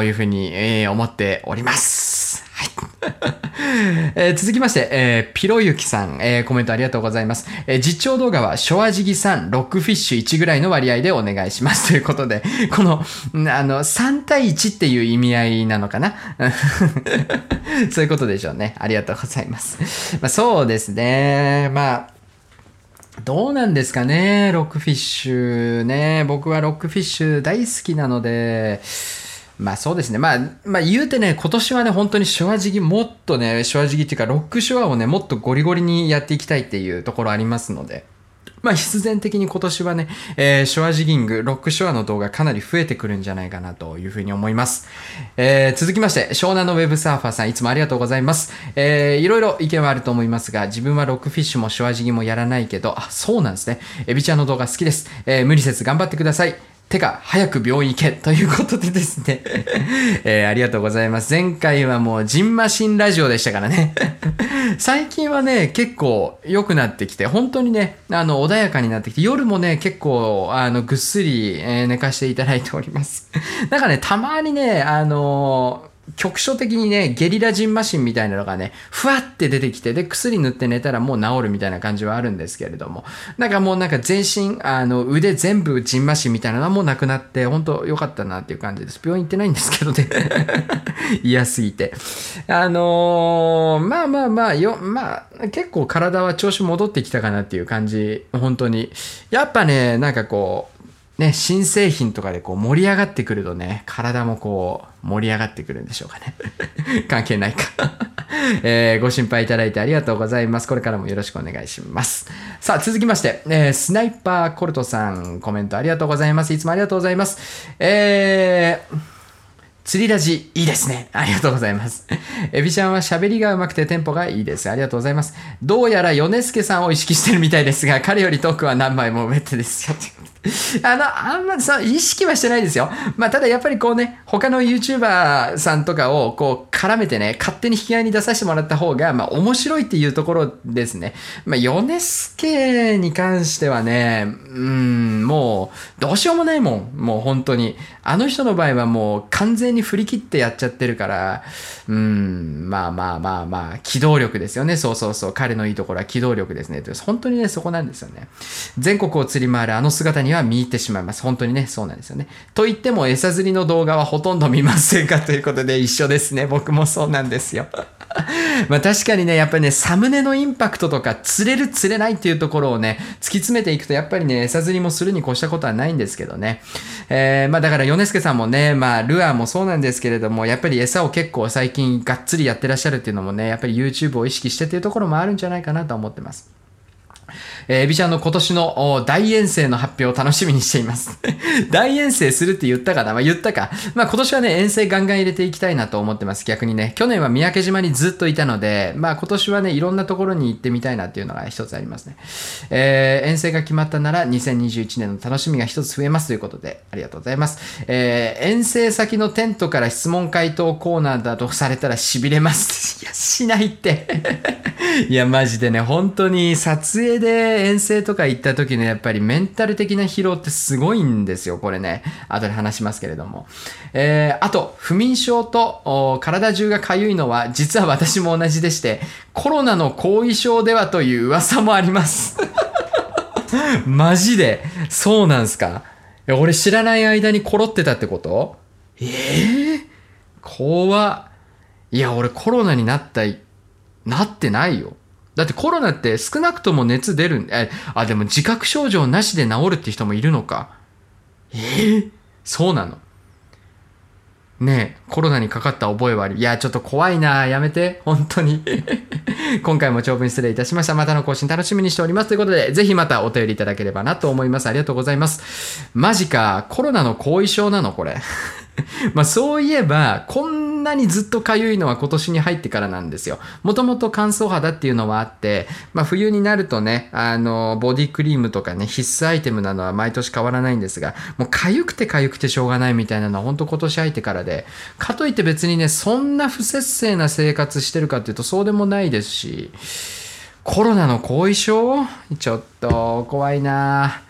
S1: いうふうに、えー思っております。えー続きまして、えーピロユキさん、えーコメントありがとうございます。えー実況動画は、ショアジギ3、ロックフィッシュ1ぐらいの割合でお願いします。ということで、この、あの、3対1っていう意味合いなのかな？そういうことでしょうね。ありがとうございます。まあ、そうですね。まあ、どうなんですかね、ロックフィッシュね。僕はロックフィッシュ大好きなので、まあそうですね。まあ、まあ言うてね、今年はね、本当にショアジギもっとね、ショアジギっていうか、ロックショアをね、もっとゴリゴリにやっていきたいっていうところありますので。まあ必然的に今年はね、えーショアジギング、ロックショアの動画かなり増えてくるんじゃないかなというふうに思います。えー続きまして、湘南のウェブサーファーさん、いつもありがとうございます。えーいろいろ意見はあると思いますが、自分はロックフィッシュもショアジギもやらないけど、あ、そうなんですね。エビちゃんの動画好きです。えー無理せず頑張ってください。てか、早く病院行けということでですね、えーありがとうございます。前回はもう、ジンマシンラジオでしたからね。最近はね、結構良くなってきて、本当にね、あの、穏やかになってきて、夜もね、結構、あの、ぐっすり、えー寝かしていただいております。なんかね、たまにね、あの局所的にね、ゲリラジンマシンみたいなのがね、ふわって出てきて、で、薬塗って寝たらもう治るみたいな感じはあるんですけれども、なんかもうなんか全身、あの、腕全部ジンマシンみたいなのはもうなくなって、本当良かったなっていう感じです。病院行ってないんですけどね。嫌すぎて。あのーまあまあまあ、よ、まあ、結構体は調子戻ってきたかなっていう感じ、本当に。やっぱね、なんかこう、ね、新製品とかでこう盛り上がってくるとね、体もこう盛り上がってくるんでしょうかね。関係ないか、えーご心配いただいてありがとうございます。これからもよろしくお願いします。さあ、続きまして、えースナイパーコルトさん、コメントありがとうございます。いつもありがとうございます。えー、釣りラジいいですね。ありがとうございます。エビちゃんは喋りが上手くてテンポがいいです。ありがとうございます。どうやら米助さんを意識してるみたいですが、彼よりトークは何枚も上手ですよ。あの、あんまさ、意識はしてないですよ。まあ、ただやっぱりこうね、他の YouTuber さんとかをこう絡めてね、勝手に引き合いに出させてもらった方が、まあ、面白いっていうところですね。まあ、米助に関してはね、うん、もう、どうしようもないもん。もう本当に。あの人の場合はもう完全に振り切ってやっちゃってるから、うん、まあまあまあまあ、機動力ですよね。そうそうそう。彼のいいところは機動力ですね。本当にね、そこなんですよね。全国を釣り回るあの姿には見入ってしまいます。本当にね、そうなんですよね。と言っても、餌釣りの動画はほとんど見ませんか？ということで一緒ですね。僕もそうなんですよ。まあ確かにね、やっぱりね、サムネのインパクトとか、釣れる釣れないっていうところをね、突き詰めていくと、やっぱりね、餌釣りもするに越したことはないんですけどね。えー、まあだから、米助さんもね、まあ、ルアーもそうなんですけれども、やっぱり餌を結構最近がっつりやってらっしゃるっていうのもね、やっぱり YouTube を意識してっていうところもあるんじゃないかなと思ってます。えーエビちゃんの今年の大遠征の発表を楽しみにしています。大遠征するって言ったかな？まあ言ったか。まあ今年はね、遠征ガンガン入れていきたいなと思ってます。逆にね、去年は三宅島にずっといたので、まあ今年はね、いろんなところに行ってみたいなっていうのが一つありますね。えー遠征が決まったなら2021年の楽しみが一つ増えますということで、ありがとうございます。えー遠征先のテントから質問回答コーナーだとされたら痺れます。いや、しないって。いや、マジでね、本当に撮影で遠征とか行った時のやっぱりメンタル的な疲労ってすごいんですよ、これね。後で話しますけれども。えーあと、不眠症と体中が痒いのは、実は私も同じでして、コロナの後遺症ではという噂もあります。マジでそうなんすか俺知らない間にコロってたってこと？ええー？怖いや、俺コロナになった、なってないよ。だってコロナって少なくとも熱出るん、え、あ、でも自覚症状なしで治るって人もいるのか？え？ーそうなの。ねえ、コロナにかかった覚えはある。いや、ちょっと怖いな。やめて。本当に。今回も長文失礼いたしました。またの更新楽しみにしております。ということで、ぜひまたお便りいただければなと思います。ありがとうございます。マジか。コロナの後遺症なの？これ。まあそういえば、こんなにずっと痒いのは今年に入ってからなんですよ。もともと乾燥肌っていうのはあって、まあ冬になるとね、あの、ボディクリームとかね、必須アイテムなのは毎年変わらないんですが、もう痒くて痒くてしょうがないみたいなのは本当今年入ってからで、かといって別にね、そんな不節制な生活してるかっていうとそうでもないですし、コロナの後遺症？ちょっと怖いな。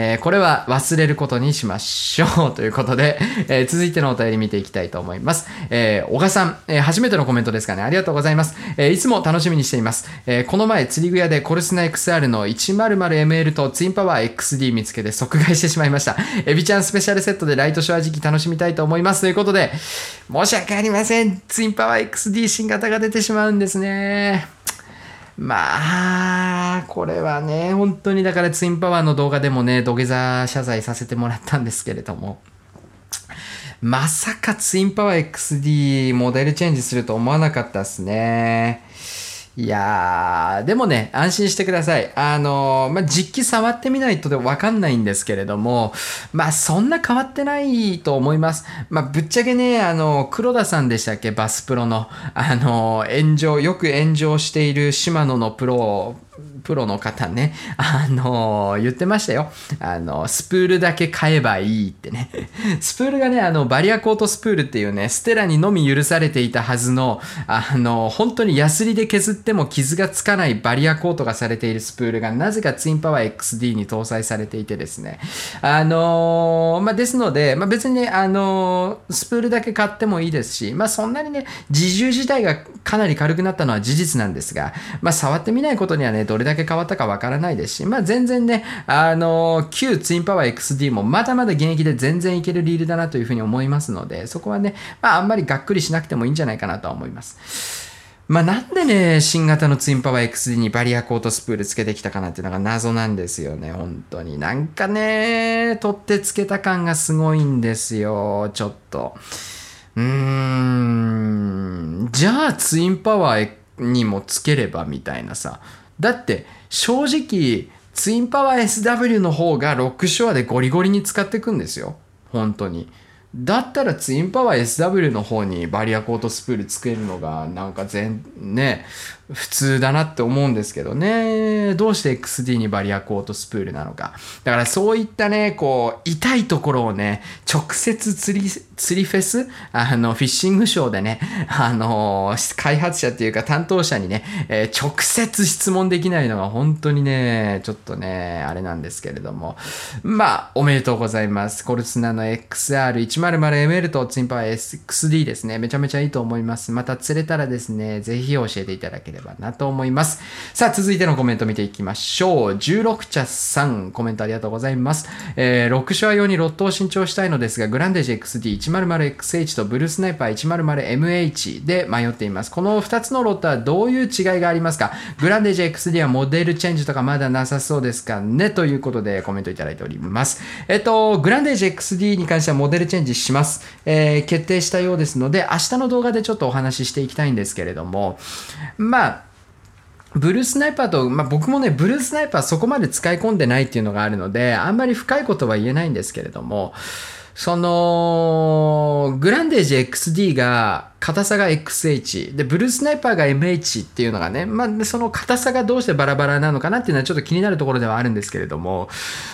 S1: えーこれは忘れることにしましょう。ということで、えー続いてのお便り見ていきたいと思います。えー小賀さん、えー初めてのコメントですかね。ありがとうございます。えいつも楽しみにしています。えこの前、釣り具屋でコルスナ XR の 100ML とツインパワー XD 見つけて即買いしてしまいました。エビちゃんスペシャルセットでライトショー時期楽しみたいと思います。ということで、申し訳ありません。ツインパワー XD 新型が出てしまうんですね。まあ、これはね、本当にだからツインパワーの動画でもね、土下座謝罪させてもらったんですけれども、まさかツインパワー XD モデルチェンジすると思わなかったっすね。いやー、でもね、安心してください。あのーまあ、実機触ってみないとでわかんないんですけれども、まあ、そんな変わってないと思います。まあ、ぶっちゃけね、あの、黒田さんでしたっけ？バスプロの、あの、炎上、よく炎上しているシマノのプロをプロの方ね、あの言ってましたよ。あの、スプールだけ買えばいいってね。スプールがね、あの、バリアコートスプールっていうね、ステラにのみ許されていたはずの、あの、本当にヤスリで削っても傷がつかないバリアコートがされているスプールが、なぜかツインパワー XD に搭載されていてですね。あのまあ、ですので、まあ、別にね、あのスプールだけ買ってもいいですし、まあ、そんなにね、自重自体がかなり軽くなったのは事実なんですが、まあ、触ってみないことにはね、どれだけ変わったかわからないですし、まあ、全然ね、あの旧ツインパワー XD もまだまだ現役で全然いけるリールだなというふうに思いますので、そこはね、まあ、あんまりがっくりしなくてもいいんじゃないかなとは思います。まあ、なんでね、新型のツインパワー XD にバリアコートスプールつけてきたかなっていうのが謎なんですよね、本当に。なんかね、取ってつけた感がすごいんですよ、ちょっと。うーん、じゃあツインパワーにもつければみたいなさ。だって、正直、ツインパワー SW の方がロックショアでゴリゴリに使っていくんですよ。本当に。だったらツインパワー SW の方にバリアコートスプール作れるのがなんか全ね普通だなって思うんですけどね。どうして XD にバリアコートスプールなのか。だからそういったねこう痛いところをね直接釣り釣りフェスあのフィッシングショーでねあの開発者っていうか担当者にね、えー直接質問できないのが本当にねちょっとねあれなんですけれども。まあおめでとうございます。コルツナの XR100ML とツインパワー XD ですね。めちゃめちゃいいと思います。また釣れたらですねぜひ教えていただければ。なと思います。さあ続いてのコメント見ていきましょう。16茶さんコメントありがとうございます、えー、6ショア用にロットを新調したいのですがグランデージ XD100XH とブルースナイパー 100MH で迷っています。この2つのロットはどういう違いがありますか？グランデージ XD はモデルチェンジとかまだなさそうですかね？ということでコメントいただいております。えっとグランデージ XD に関してはモデルチェンジします、えー決定したようですので明日の動画でちょっとお話ししていきたいんですけれども。まあブルースナイパーと、まあ、僕もね、ブルースナイパーそこまで使い込んでないっていうのがあるので、あんまり深いことは言えないんですけれども、その、グランデージ XD が硬さが XH でブルースナイパーが MH っていうのがね、まあ、その硬さがどうしてバラバラなのかなっていうのはちょっと気になるところではあるんですけれども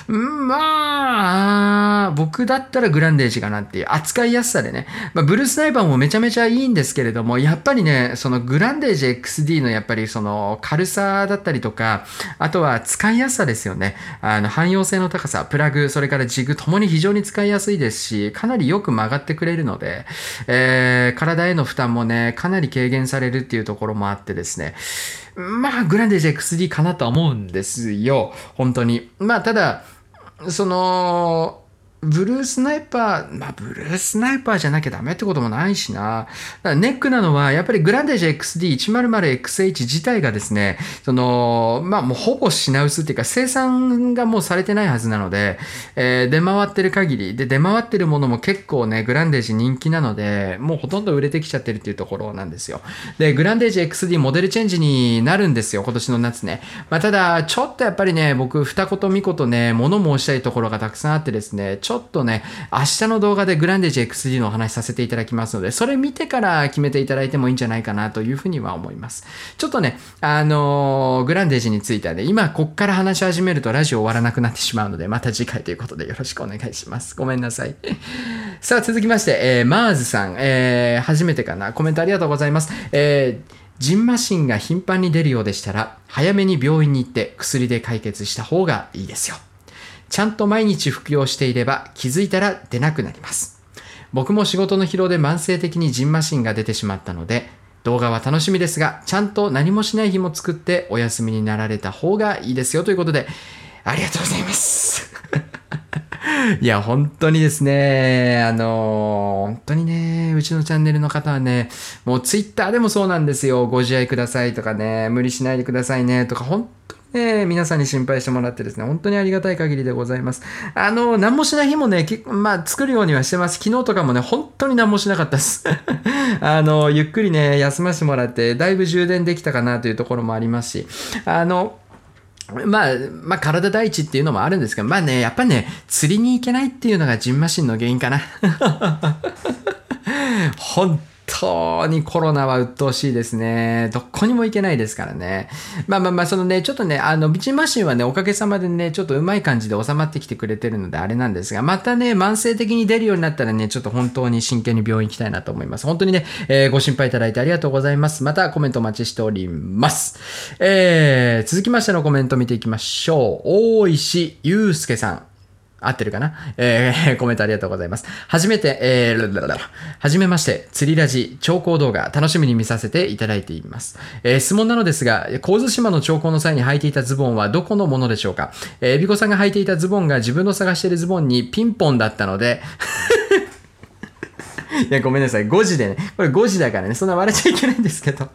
S1: うんまあ僕だったらグランデージかなっていう扱いやすさでね、まあ、ブルースナイパーもめちゃめちゃいいんですけれどもやっぱりねそのグランデージ XD のやっぱりその軽さだったりとかあとは使いやすさですよね。あの汎用性の高さプラグそれからジグともに非常に使いやすいですしかなりよく曲がってくれるので、えー体への負担もねかなり軽減されるっていうところもあってですね。まあグランデージ XD かなとは思うんですよ。本当に。まあただそのブルースナイパー、まあ、ブルースナイパーじゃなきゃダメってこともないしな。ネックなのは、やっぱりグランデージ XD100XH 自体がですね、その、まあもうほぼ品薄っていうか、生産がもうされてないはずなので、えー出回ってる限り、で、出回ってるものも結構ね、グランデージ人気なので、もうほとんど売れてきちゃってるっていうところなんですよ。で、グランデージ XD モデルチェンジになるんですよ、今年の夏ね。まあただ、ちょっとやっぱりね、僕、二言三言ね、物申したいところがたくさんあってですね、ちょょっとね、明日の動画でグランデージ XD のお話させていただきますので、それ見てから決めていただいてもいいんじゃないかなというふうには思います。ちょっとね、あのーグランデージについてはね、今こっから話し始めるとラジオ終わらなくなってしまうので、また次回ということでよろしくお願いします。ごめんなさい。さあ、続きまして、えーマーズさん、えー初めてかな、コメントありがとうございます。えージンマシンが頻繁に出るようでしたら、早めに病院に行って薬で解決した方がいいですよ。ちゃんと毎日服用していれば気づいたら出なくなります。僕も仕事の疲労で慢性的にジンマシンが出てしまったので、動画は楽しみですが、ちゃんと何もしない日も作ってお休みになられた方がいいですよということで、ありがとうございます。いや、本当にですね、あの本当にね、うちのチャンネルの方はね、もうツイッターでもそうなんですよ。ご自愛くださいとかね、無理しないでくださいねとか、本当にね、皆さんに心配してもらってですね、本当にありがたい限りでございます。あの、何もしない日もね、まあ、作るようにはしてます。昨日とかもね、本当に何もしなかったです。あの、ゆっくりね、休ませてもらって、だいぶ充電できたかなというところもありますし、あの、まあ、まあ、体第一っていうのもあるんですけど、まあね、やっぱね、釣りに行けないっていうのがジンマシンの原因かな。本当にコロナは鬱陶しいですね。どこにも行けないですからね。まあまあまあ、そのね、ちょっとね、あの、ビチンマシンはね、おかげさまでね、ちょっとうまい感じで収まってきてくれてるのであれなんですが、またね、慢性的に出るようになったらね、ちょっと本当に真剣に病院行きたいなと思います。本当にね、えーご心配いただいてありがとうございます。またコメントお待ちしております。えー、続きましてのコメント見ていきましょう。大石祐介さん。合ってるかな？えー、コメントありがとうございます。はじめて、えー、はじめまして、釣りラジ、調光動画、楽しみに見させていただいています。えー質問なのですが、神津島の調光の際に履いていたズボンはどこのものでしょうか？えー、エビコさんが履いていたズボンが自分の探しているズボンにピンポンだったので、いや、ごめんなさい。5時でね。これ5時だからね。そんな笑っちゃいけないんですけど。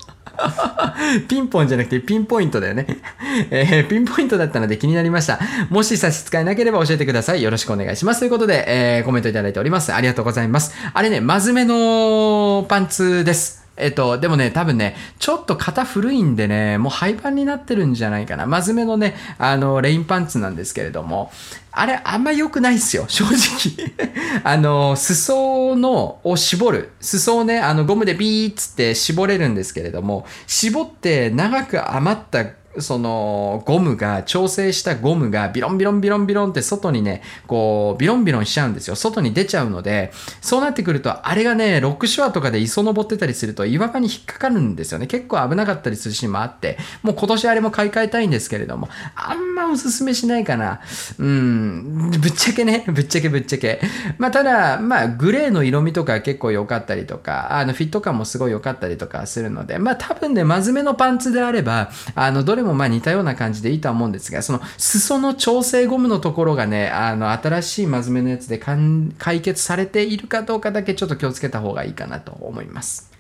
S1: ピンポンじゃなくてピンポイントだよね。えーピンポイントだったので気になりました。もし差し支えなければ教えてください。よろしくお願いします。ということで、えーコメントいただいております。ありがとうございます。あれね、まずめのパンツです。えっと、でもね、多分ね、ちょっと型古いんでね、もう廃盤になってるんじゃないかな。まずめのね、あの、レインパンツなんですけれども、あれ、あんま良くないっすよ、正直。あの、裾の、を絞る。裾をね、あの、ゴムでビーッつって絞れるんですけれども、絞って長く余ったそのゴムが調整したゴムがビロンビロンビロンビロンって外にねこうビロンビロンしちゃうんですよ。外に出ちゃうのでそうなってくるとあれがねロックショアとかで磯登ってたりすると岩場に引っかかるんですよね。結構危なかったりするシーンもあってもう今年あれも買い替えたいんですけれどもあんまおすすめしないかな。うんぶっちゃけね ぶっちゃけぶっちゃけ。まあただまあグレーの色味とか結構良かったりとかあのフィット感もすごい良かったりとかするのでまあ多分ね真面目のパンツであればあのどれもまあ似たような感じでいいとは思うんですがその裾の調整ゴムのところがねあの新しい真面目なやつでかん解決されているかどうかだけちょっと気をつけた方がいいかなと思います。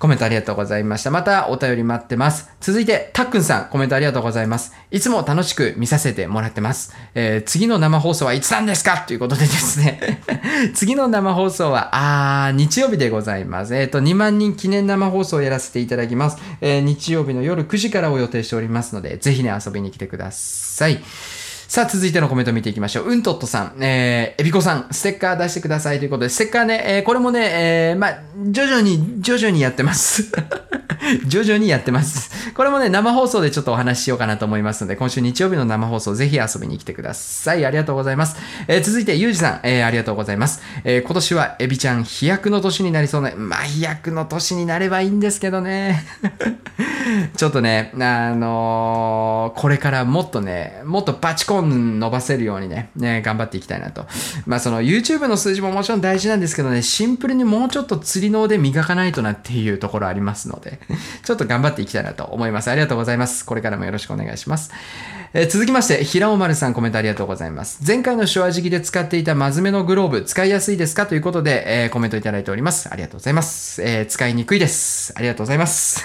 S1: コメントありがとうございました。またお便り待ってます。続いて、たっくんさん、コメントありがとうございます。いつも楽しく見させてもらってます。えー次の生放送はいつなんですか？ということでですね。次の生放送は、あー、日曜日でございます。えっ、と、2万人記念生放送をやらせていただきます。えー日曜日の夜9時からを予定しておりますので、ぜひね、遊びに来てください。さあ、続いてのコメント見ていきましょう。うんとっとさん、えー、えびこさん、ステッカー出してくださいということで、ステッカーね、えーこれもね、えーまあ、徐々に、徐々にやってます。徐々にやってます。これもね、生放送でちょっとお話ししようかなと思いますので、今週日曜日の生放送、ぜひ遊びに来てください。ありがとうございます。えー続いて、ゆうじさん、えーありがとうございます。えー今年はエビちゃん飛躍の年になりそうな、まあ、飛躍の年になればいいんですけどね。ちょっとね、あのーこれからもっとね、もっとバチコン伸ばせるようにね、ね、頑張っていきたいなと。まあその YouTube の数字ももちろん大事なんですけどね、シンプルにもうちょっと釣りの腕磨かないとなっていうところありますので、ちょっと頑張っていきたいなと思います。ありがとうございます。これからもよろしくお願いします。えー続きまして、平尾丸さんコメントありがとうございます。前回の手話時期で使っていた真面目のグローブ、使いやすいですか？ということで、えーコメントいただいております。ありがとうございます。えー使いにくいです。ありがとうございます。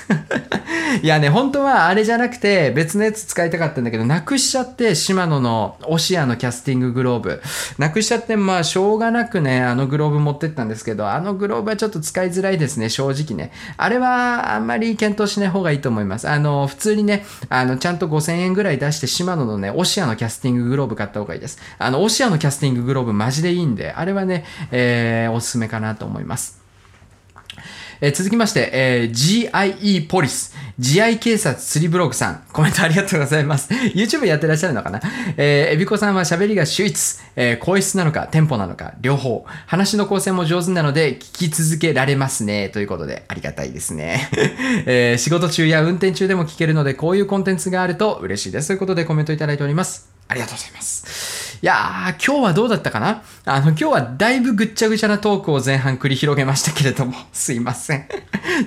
S1: いやね、本当はあれじゃなくて別のやつ使いたかったんだけど、なくしちゃって、シマノのオシアのキャスティンググローブ。なくしちゃって、まあ、しょうがなくね、あのグローブ持ってったんですけど、あのグローブはちょっと使いづらいですね、正直ね。あれはあんまり検討しない方がいいと思います。あの、普通にね、あの、ちゃんと5000円ぐらい出して、シマノのね、オシアのキャスティンググローブ買った方がいいです。あの、オシアのキャスティンググローブマジでいいんで、あれはね、えー、おすすめかなと思います。えー続きまして、えー GIE ポリス、慈愛警察釣りブログさん、コメントありがとうございます。YouTube やってらっしゃるのかな？えー、エビコさんは喋りが秀逸、えー、声質なのか、テンポなのか、両方。話の構成も上手なので、聞き続けられますね。ということで、ありがたいですね。えー仕事中や運転中でも聞けるので、こういうコンテンツがあると嬉しいです。ということで、コメントいただいております。ありがとうございます。やー、今日はどうだったかな？あの、今日はだいぶぐっちゃぐちゃなトークを前半繰り広げましたけれども、すいません。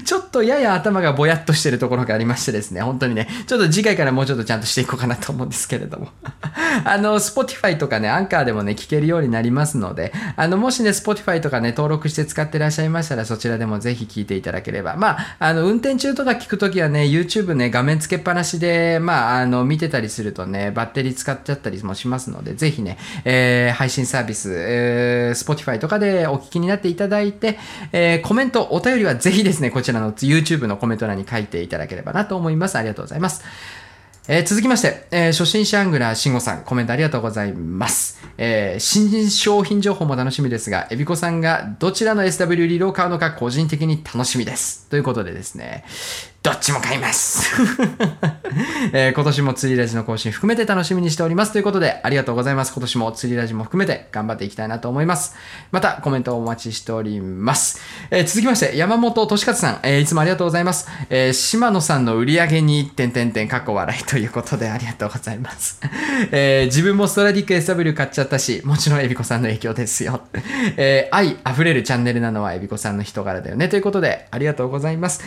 S1: ちょっとやや頭がぼやっとしてるところがありましてですね、本当にね、ちょっと次回からもうちょっとちゃんとしていこうかなと思うんですけれども。あの、Spotify とかね、アンカーでもね、聞けるようになりますので、あの、もしね、Spotify とかね、登録して使ってらっしゃいましたら、そちらでもぜひ聞いていただければ。まあ、あの、運転中とか聞くときはね、YouTube ね、画面つけっぱなしで、まあ、あの、見てたりするとね、バッテリー使っちゃったりもしますので、ぜひね、えー配信サービス、えー Spotify とかでお聞きになっていただいて、えーコメント、お便りはぜひですね、こちらの YouTube のコメント欄に書いていただければなと思います。ありがとうございます。えー続きまして、えー初心者アングラー慎吾さん、コメントありがとうございます。えー新商品情報も楽しみですが、エビコさんがどちらの SW リードを買うのか個人的に楽しみです。ということでですね、どっちも買います。えー今年も釣りラジの更新含めて楽しみにしております。ということで、ありがとうございます。今年も釣りラジも含めて頑張っていきたいなと思います。また、コメントをお待ちしております。えー続きまして、山本俊勝さん、えーいつもありがとうございます。えー島野さんの売り上げに、点々点、過去笑いということで、ありがとうございます。え自分もストラディック SW 買っちゃったし、もちろんエビコさんの影響ですよ。え愛あふれるチャンネルなのはエビコさんの人柄だよね。ということで、ありがとうございます。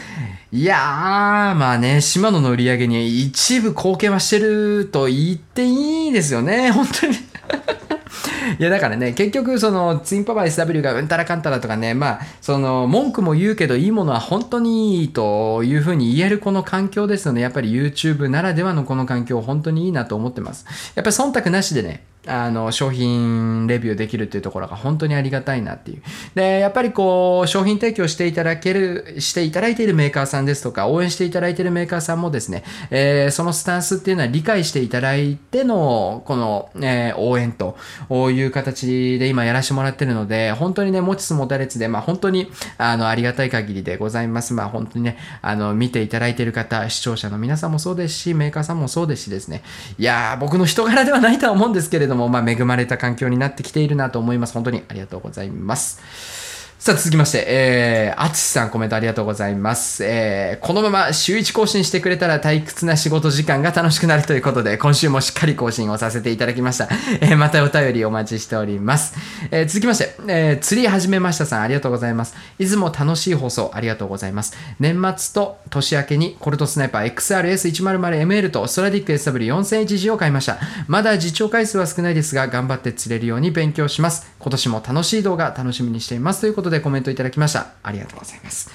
S1: いやー、あまあね、島野の売り上げに一部貢献はしてると言っていいですよね。本当に。いやだからね、結局、そのツインパワー SW がうんたらかんたらとかね、まあ、その文句も言うけど、いいものは本当にいいというふうに言えるこの環境ですよね。やっぱり YouTube ならではのこの環境、本当にいいなと思ってます。やっぱり忖度なしでね、あの商品レビューできるっていうところが本当にありがたいなっていう。で、やっぱりこう、商品提供していただける、していただいているメーカーさんですとか、応援していただいているメーカーさんもですね、えーそのスタンスっていうのは理解していただいての、この、えー応援という形で今やらせてもらってるので、本当にね、持ちつ持たれつで、まあ本当に、あの、ありがたい限りでございます。まあ本当にね、あの、見ていただいている方、視聴者の皆さんもそうですし、メーカーさんもそうですしですね、いやー、僕の人柄ではないとは思うんですけれども、まあ恵まれた環境になってきているなと思います。本当にありがとうございます。さあ続きまして、えー、あつしさんコメントありがとうございます。えー、このまま週1更新してくれたら退屈な仕事時間が楽しくなるということで、今週もしっかり更新をさせていただきました。えー、またお便りお待ちしております。えー、続きまして、えー、釣り始めましたさんありがとうございます。いつも楽しい放送ありがとうございます。年末と年明けにコルトスナイパー XRS100ML とストラディック SW4000HG を買いました。まだ実調回数は少ないですが、頑張って釣れるように勉強します。今年も楽しい動画楽しみにしています。ということででコメントいただきました。ありがとうございます。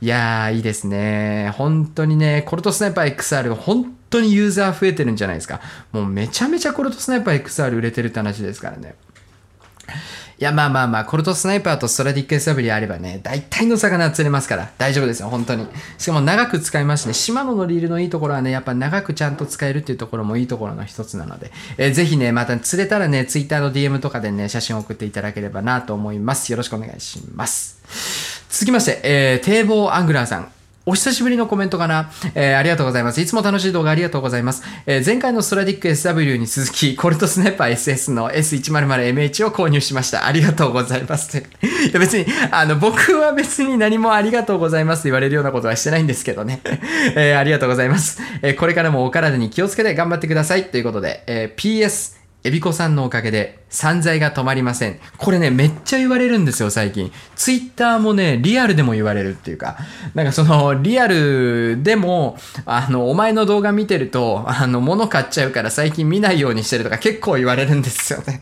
S1: いやー、いいですね。本当にね、コルトスナイパー XR、本当にユーザー増えてるんじゃないですか。もうめちゃめちゃコルトスナイパー XR 売れてるって話ですからね。いや、まあまあまあ、コルトスナイパーとストラディック SW あればね、大体の魚釣れますから、大丈夫ですよ、本当に。しかも長く使いますしね、シマノのリールのいいところはね、やっぱ長くちゃんと使えるっていうところもいいところの一つなので、えーぜひね、また釣れたらね、Twitter の DM とかでね、写真を送っていただければなと思います。よろしくお願いします。続きまして、えー、堤防アングラーさん。お久しぶりのコメントかな、えーありがとうございます。いつも楽しい動画ありがとうございます。えー前回のストラディック SW に続き、コルトスナイパー SS の S100MH を購入しました。ありがとうございます。いや別に、あの、僕は別に何もありがとうございますと言われるようなことはしてないんですけどね。えーありがとうございます。えこれからもお体に気をつけて頑張ってください。ということで、え PS、エビコさんのおかげで散財が止まりません。これね、めっちゃ言われるんですよ、最近。ツイッターもね、リアルでも言われるっていうか、なんかその、リアルでも、あの、お前の動画見てると、あの、物買っちゃうから最近見ないようにしてるとか結構言われるんですよね。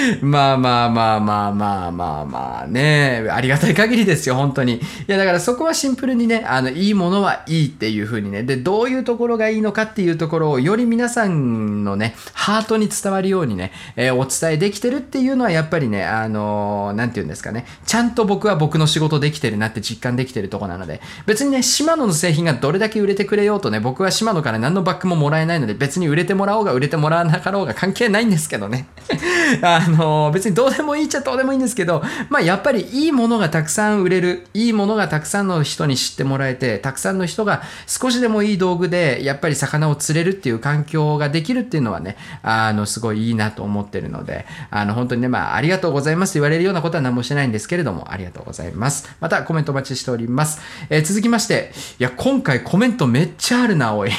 S1: まあまあまあまあまあまあまあね、ありがたい限りですよ、本当に。いや、だからそこはシンプルにね、あの、いいものはいいっていう風にね、で、どういうところがいいのかっていうところを、より皆さんのね、ハートに伝わるようにね、えーお伝えできてるっていうのは、やっぱりね、あのーなんて言うんですかね、ちゃんと僕は僕の仕事できてるなって実感できてるとこなので、別にね、シマノの製品がどれだけ売れてくれようとね、僕はシマノから何のバックももらえないので、別に売れてもらおうが売れてもらわなかろうが関係ないんですけどね。あの別にどうでもいいっちゃどうでもいいんですけど、まあやっぱりいいものがたくさん売れる、いいものがたくさんの人に知ってもらえて、たくさんの人が少しでもいい道具で、やっぱり魚を釣れるっていう環境ができるっていうのはね、あの、すごいいいなと思ってるので、あの、本当にね、まあ、ありがとうございますと言われるようなことは何もしてないんですけれども、ありがとうございます。またコメントお待ちしております。えー続きまして、いや、今回コメントめっちゃあるな、おい。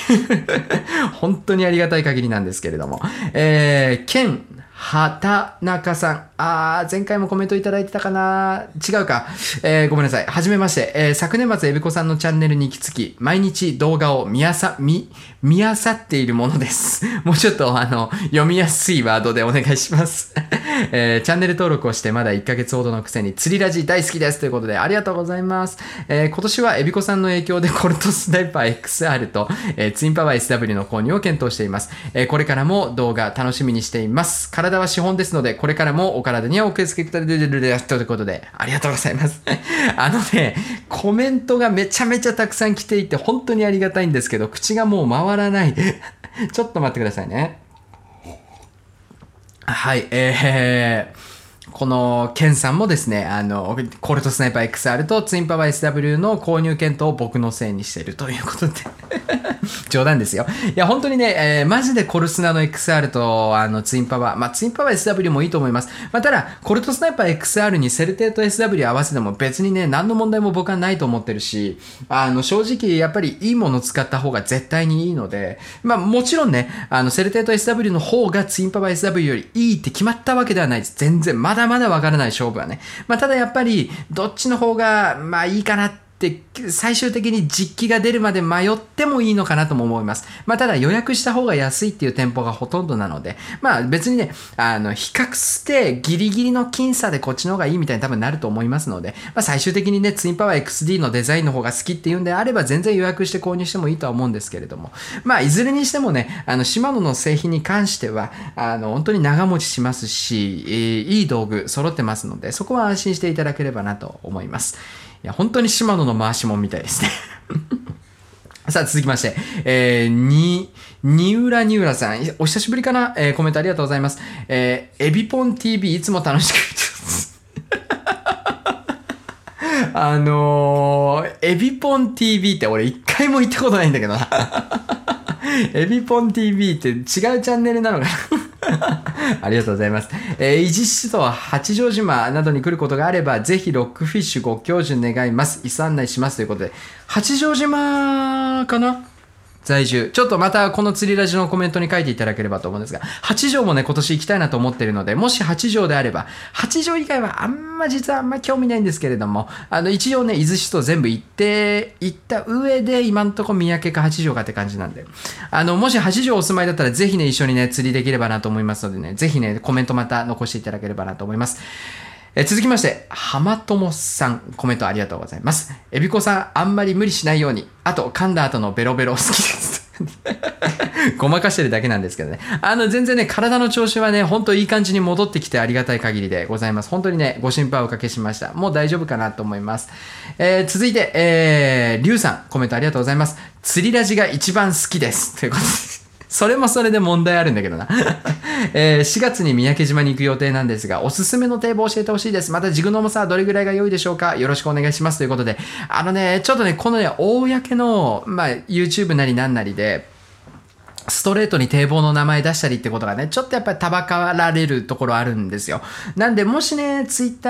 S1: 本当にありがたい限りなんですけれども。えー、ケン、畑中さん。あー、前回もコメントいただいてたかな違うか。えー、ごめんなさい。はじめまして。えー、昨年末、エビコさんのチャンネルに行き着き、毎日動画を見やさ、見、見やさっているものです。もうちょっと、あの、読みやすいワードでお願いします。えーチャンネル登録をしてまだ1ヶ月ほどのくせに釣りラジ大好きですということでありがとうございます。えー今年はエビコさんの影響で コルトスナイパー XR と、えーツインパワー SW の購入を検討しています。えーこれからも動画楽しみにしています。体は資本ですので、これからもお体体にはお気をつけください。ということで、ありがとうございます。あのね、コメントがめちゃめちゃたくさん来ていて、本当にありがたいんですけど、口がもう回らない。ちょっと待ってくださいね。はい、えー、この、ケンさんもですね、あの、コルトスナイパー XR とツインパワー SW の購入検討を僕のせいにしてるということで。冗談ですよ。いや、本当にね、えーマジでコルスナの XR と、あの、ツインパワー、まあ、ツインパワー SW もいいと思います。まあ、ただ、コルトスナイパー XR にセルテーと SW 合わせても別にね、何の問題も僕はないと思ってるし、あの、正直、やっぱりいいものを使った方が絶対にいいので、まあ、もちろんね、あの、セルテーと SW の方がツインパワー SW よりいいって決まったわけではないです。全然、まだまだわからない勝負はね。まあ、ただやっぱり、どっちの方が、まあ、いいかなって、で最終的に実機が出るまで迷ってもいいのかなとも思います。まあ、ただ予約した方が安いっていう店舗がほとんどなので、まあ別にね、あの、比較してギリギリの僅差でこっちの方がいいみたいに多分なると思いますので、まあ最終的にね、ツインパワー XD のデザインの方が好きっていうんであれば全然予約して購入してもいいとは思うんですけれども、まあいずれにしてもね、あの、シマノの製品に関しては、あの、本当に長持ちしますし、いい道具揃ってますので、そこは安心していただければなと思います。いや、本当にシマノの回しもんみたいですね。さあ、続きまして、えー、に、にうらにうらさん、お久しぶりかな、えーコメントありがとうございます。えー、エビポン TV いつも楽しく見てます。あのー、エビポン TV って俺一回も行ったことないんだけどな。エビポン TV って違うチャンネルなのかな？ありがとうございます。えー、伊地市と八丈島などに来ることがあれば、ぜひロックフィッシュご教授願います。椅子案内しますということで、八丈島かな？在住。ちょっとまたこの釣りラジのコメントに書いていただければと思うんですが、八条もね、今年行きたいなと思ってるので、もし八条であれば、八条以外はあんま実はあんま興味ないんですけれども、あの、一応ね、伊豆市と全部行って、行った上で、今んとこ三宅か八条かって感じなんで、あの、もし八条お住まいだったら、ぜひね、一緒にね、釣りできればなと思いますのでね、ぜひね、コメントまた残していただければなと思います。え続きまして、浜友さん、コメントありがとうございます。えびこさん、あんまり無理しないように。あと、噛んだ後のベロベロ好きです。ごまかしてるだけなんですけどね。あの、全然ね、体の調子はね、本当いい感じに戻ってきてありがたい限りでございます。本当にね、ご心配をおかけしました。もう大丈夫かなと思います。えー続いて、えー、りゅうさん、コメントありがとうございます。釣りラジが一番好きです。ということで。それもそれで問題あるんだけどな。えー4月に三宅島に行く予定なんですが、おすすめの堤防を教えてほしいです。また、ジグの重さはどれぐらいが良いでしょうか？よろしくお願いします。ということで、あのね、ちょっとね、このね、公の、まあ、YouTube なりなんなりで、ストレートに堤防の名前出したりってことがね、ちょっとやっぱりたばかられるところあるんですよ。なんで、もしね、ツイッタ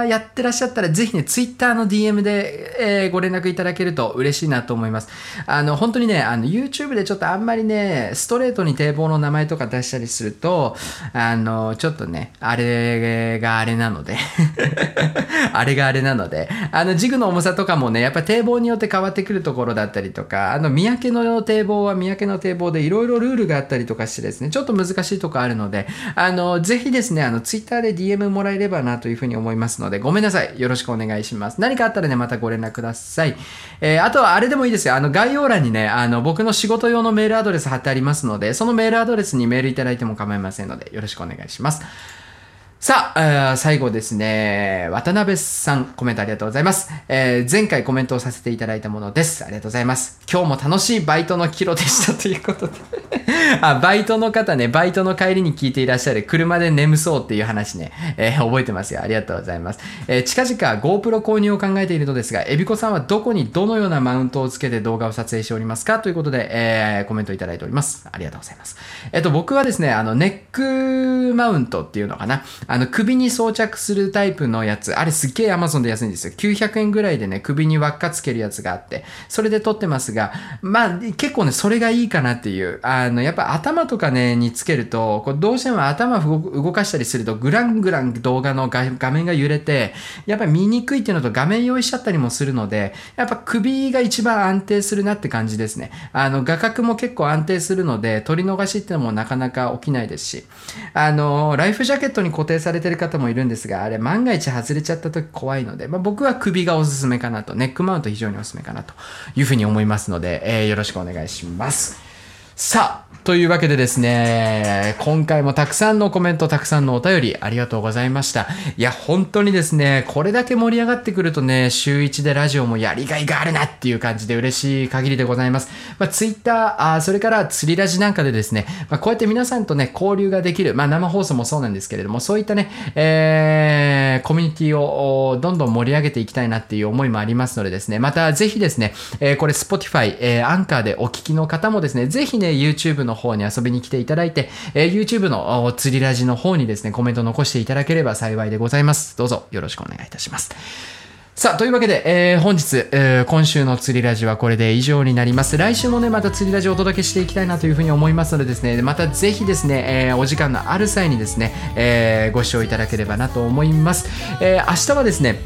S1: ーやってらっしゃったら、ぜひね、ツイッターの DM で、えーご連絡いただけると嬉しいなと思います。あの、本当にね、あの、YouTube でちょっとあんまりね、ストレートに堤防の名前とか出したりすると、あの、ちょっとね、あれがあれなので、あれがあれなので、あの、ジグの重さとかもね、やっぱ堤防によって変わってくるところだったりとか、あの、三宅の堤防は三宅の堤防でいろいろルールがあったりとかしてですね、ちょっと難しいとこあるので、あの、ぜひですね、あの、ツイッターで DM もらえればなというふうに思いますので、ごめんなさい。よろしくお願いします。何かあったらね、またご連絡ください。えーあとはあれでもいいですよ。あの、概要欄にね、あの、僕の仕事用のメールアドレス貼ってありますので、そのメールアドレスにメールいただいても構いませんので、よろしくお願いします。さあ、えー最後ですね、渡辺さん、コメントありがとうございます。えー前回コメントをさせていただいたものです。ありがとうございます。今日も楽しいバイトのキロでしたということで。あ、バイトの方ね、バイトの帰りに聞いていらっしゃる、車で眠そうっていう話ね、えー覚えてますよ。ありがとうございます。えー近々 GoPro 購入を考えているのですが、エビコさんはどこにどのようなマウントをつけて動画を撮影しておりますか？ということで、えーコメントいただいております。ありがとうございます。えっと、僕はですね、あの、ネックマウントっていうのかな。あの、首に装着するタイプのやつ。あれすっげえ Amazon で安いんですよ。900円ぐらいでね、首に輪っかつけるやつがあって、それで撮ってますが、まあ、結構ね、それがいいかなっていう。あの、やっぱ頭とかね、につけると、こうどうしても頭動かしたりすると、グラングラン動画の画面が揺れて、やっぱ見にくいっていうのと画面用意しちゃったりもするので、やっぱ首が一番安定するなって感じですね。あの、画角も結構安定するので、取り逃しっていうのもなかなか起きないですし、あの、ライフジャケットに固定されてる方もいるんですが、あれ万が一外れちゃった時怖いので、まあ、僕は首がおすすめかなと、ネックマウント非常におすすめかなというふうに思いますので、えーよろしくお願いします。さあ、というわけでですね、今回もたくさんのコメント、たくさんのお便りありがとうございました。いや、本当にですね、これだけ盛り上がってくるとね、週1でラジオもやりがいがあるなっていう感じで嬉しい限りでございます。まあ、Twitter、あそれから釣りラジなんかでですね、まあ、こうやって皆さんとね、交流ができる、まあ、生放送もそうなんですけれども、そういったね、えー、コミュニティをどんどん盛り上げていきたいなっていう思いもありますのでですね、またぜひですね、えーこれ Spotify、えー、アンカーでお聞きの方もですね、ぜひね、YouTube の方に遊びに来ていただいて、え YouTube の釣りラジの方にですね、コメント残していただければ幸いでございます。どうぞよろしくお願いいたします。さあ、というわけで、えー本日、えー今週の釣りラジはこれで以上になります。来週もね、また釣りラジをお届けしていきたいなというふうに思いますのでですね、またぜひですね、えーお時間のある際にですね、えーご視聴いただければなと思います。え明日はですね、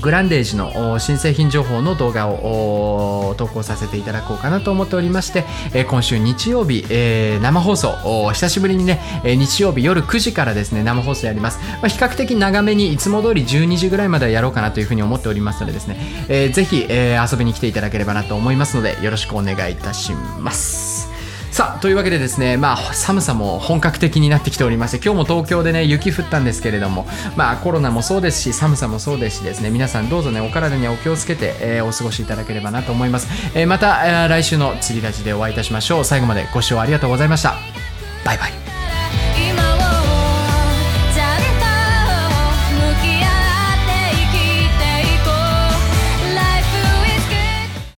S1: グランデージの新製品情報の動画を投稿させていただこうかなと思っておりまして、え今週日曜日、え生放送久しぶりにね、え日曜日夜9時からですね生放送やります、ま、比較的長めにいつも通り12時ぐらいまではやろうかなというふうに思っておりますのでですね、えーぜひ、え遊びに来ていただければなと思いますのでよろしくお願いいたします。さあというわけでですね、まあ、寒さも本格的になってきておりまして今日も東京でね雪降ったんですけれども、まあ、コロナもそうですし寒さもそうですしですね皆さんどうぞねお体にはお気をつけて、えーお過ごしいただければなと思います、えーまた、えー来週の釣りラジでお会いいたしましょう。最後までご視聴ありがとうございました。バイバイ。